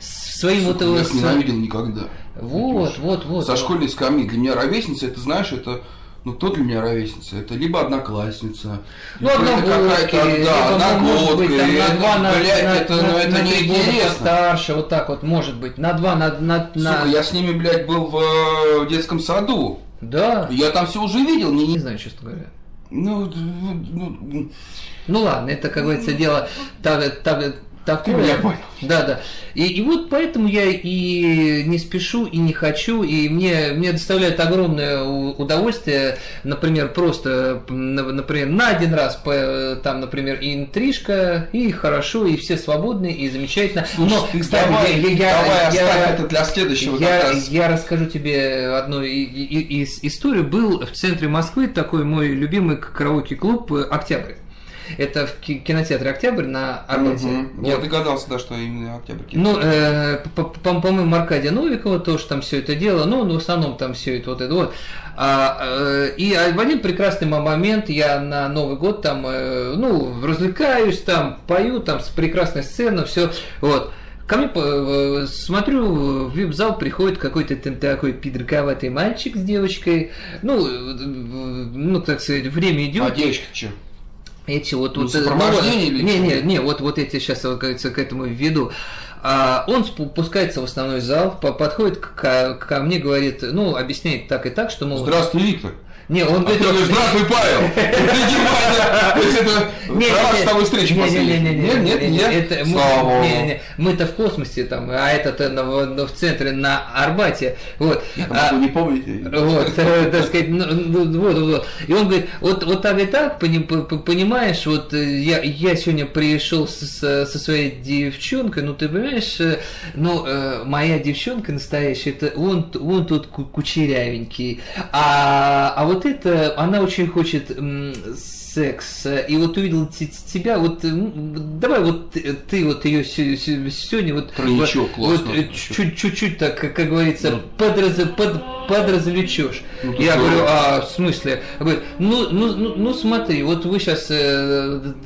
своим вот Сука, я его- их ненавидел никогда. Вот, вот, вот. Со вот. школьной скамьи. Для меня ровесница, это, знаешь, это... Ну, кто для меня ровесница? Это либо одноклассница, Ну, либо это какая-то, да, одногодка, это, два, на, блядь, на, это, на- ну, это на неинтересно. постарше, вот так вот, может быть, на два, на, на, на- Сука, я с ними, блядь, был в э, детском саду. Да, Я там все уже видел. Не не... знаю, честно говоря. Ну, ну, Ну ладно, это, как говорится, дело так, так, такое. Ты меня понял. Да, да. И, и вот поэтому я и не спешу, и не хочу, и мне, мне доставляет огромное удовольствие, например, просто, например, на один раз, там, например, и интрижка, и хорошо, и все свободны, и замечательно. Слушай, Но, ты кстати, давай, я, я- давай я- оставь это для следующего я, я расскажу тебе одну и- и- из историю. Был в центре Москвы такой мой любимый караоке-клуб «Октябрь». Это в ки- кинотеатре «Октябрь» на Арбате. Мгм. Я догадался, да, что именно октябрь. Ну, э, по- по- по-моему, Аркадия Новикова тоже там все это дело, ну, ну, в основном там все это вот это вот. А, э, и в один прекрасный мо- момент я на Новый год там, э, ну, развлекаюсь, там, пою, там, с прекрасной сцены, все, вот. Ко мне, э, смотрю, в вип-зал приходит какой-то такой пидорковатый мальчик с девочкой. Ну, ну, так сказать, время идет. А девочка что? Эти вот, Ну, вот сопровождение ну, или не, не, не, вот, вот эти сейчас, как говорится, к этому веду. А, он спу- пускается в основной зал, по- подходит к- ко мне, говорит, ну, объясняет так и так, что, мол... Здравствуй, Виктор. Не, он А говорит... говоришь, здравствуй, Павел. Приди, Ваня. То есть это не, с тобой не, не, Нет, нет, не, нет. это мы- Слава мы-то в космосе там, а этот э, в, центре на Арбате, вот. Я А, не помнить. Вот, э, так сказать, ну, ну, вот, вот. И он говорит, вот, вот так и так, понимаешь, вот э, я, я сегодня пришел с- с- со своей девчонкой, ну ты понимаешь, ну моя девчонка настоящая, это он, он тут ку- кучерявенький, а, а вот это, она очень хочет секс, э, и вот увидел те- тебя, вот м, давай вот ты, вот ее сегодня вот Тройничок, вот, э, чуть- чуть-чуть так, как, как говорится, Ну. подраза- под- подразвлечешь. Ну, я говорю, а в смысле? Я говорю, ну, ну, ну, ну смотри, вот вы сейчас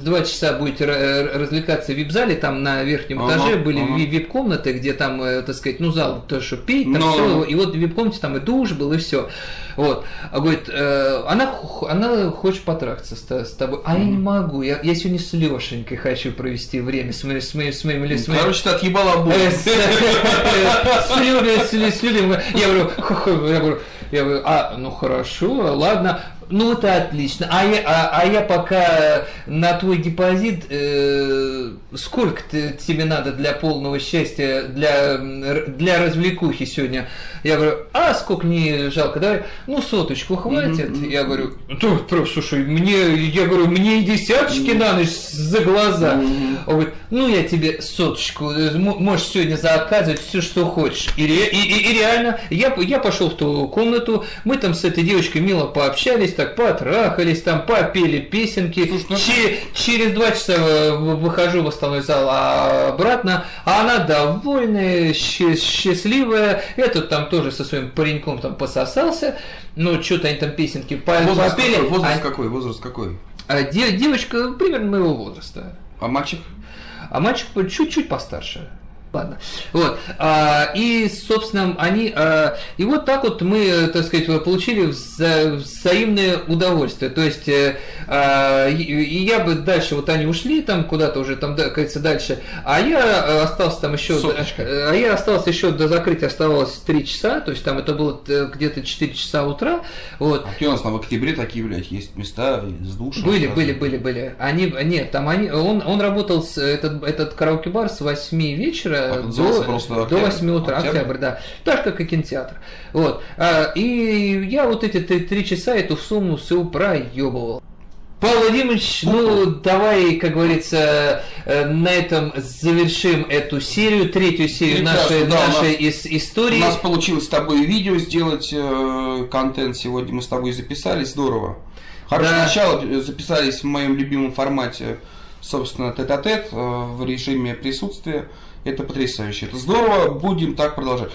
два часа будете ра- развлекаться в вип-зале, там на верхнем Ага, этаже были ага. ви- вип-комнаты, где там, э, так сказать, ну зал, то, что петь, там Но. все, и вот в вип-комнате там и душ был, и все. Вот. А говорит, э, она, она хочет потрахаться с, с тобой, а я не могу, я, я сегодня с Лешенькой хочу провести время, с моим, с моим, с моим, с моим- Короче, ты отъебал обоих. Э, С Любой, с- «Хо-хо», я говорю, я говорю, а, ну хорошо, ладно, ну это отлично. А я, а, а я пока на твой депозит, э, сколько ты, тебе надо для полного счастья, для, для развлекухи сегодня? Я говорю, а сколько не жалко, давай, ну соточку хватит. Я говорю, «Да, просто, слушай, мне, я говорю, мне и десяточки на ночь за глаза. Мгм. Он говорит, ну я тебе соточку, э, можешь сегодня заказывать все, что хочешь. И, и, и- и реально, я, я пошел в ту комнату, мы там с этой девочкой мило пообщались, так потрахались, там попели песенки. Слушай, ну- Че- через два часа э, выхожу в основной зал а обратно, а она довольная, щ- счастливая, этот там тоже со своим пареньком там пососался, ну что-то они там песенки по- Возраст попели. какой? Возраст а- какой? Возраст какой? а де- девочка примерно моего возраста. А мальчик? А мальчик чуть-чуть постарше. Ладно. Вот. А, и, собственно, они... а, и вот так вот мы, э, так сказать, получили вза- взаимное удовольствие. То есть, э, а, и, я бы дальше, вот они ушли там куда-то уже, там, кажется, дальше, а я э, остался там еще... Соточка. э, А я остался еще до закрытия, оставалось 3 часа, то есть там это было э, где-то 4 часа утра. Вот. А какие у нас там в октябре такие, блядь, есть места с душем? Были, сразу? были, были, были. Они, нет, там они, он, он работал с этот, этот караоке-бар с 8 вечера до, просто до «Октябрь»? 8 утра, «Октябрь»? октябрь, да. Так же, как и кинотеатр. Вот. А, и я вот эти три, часа эту сумму всю проебывал. Павел Владимирович, ну давай, как говорится, э, на этом завершим эту серию, третью серию Прекрасно, нашей, да, у нас- нашей ис- У истории. нас получилось с тобой видео сделать, э, контент сегодня мы с тобой записали, здорово. Хорошее Да. начало, э, записались в моем любимом формате, собственно, тет-а-тет, э, в режиме присутствия. Это потрясающе, это здорово, будем так продолжать.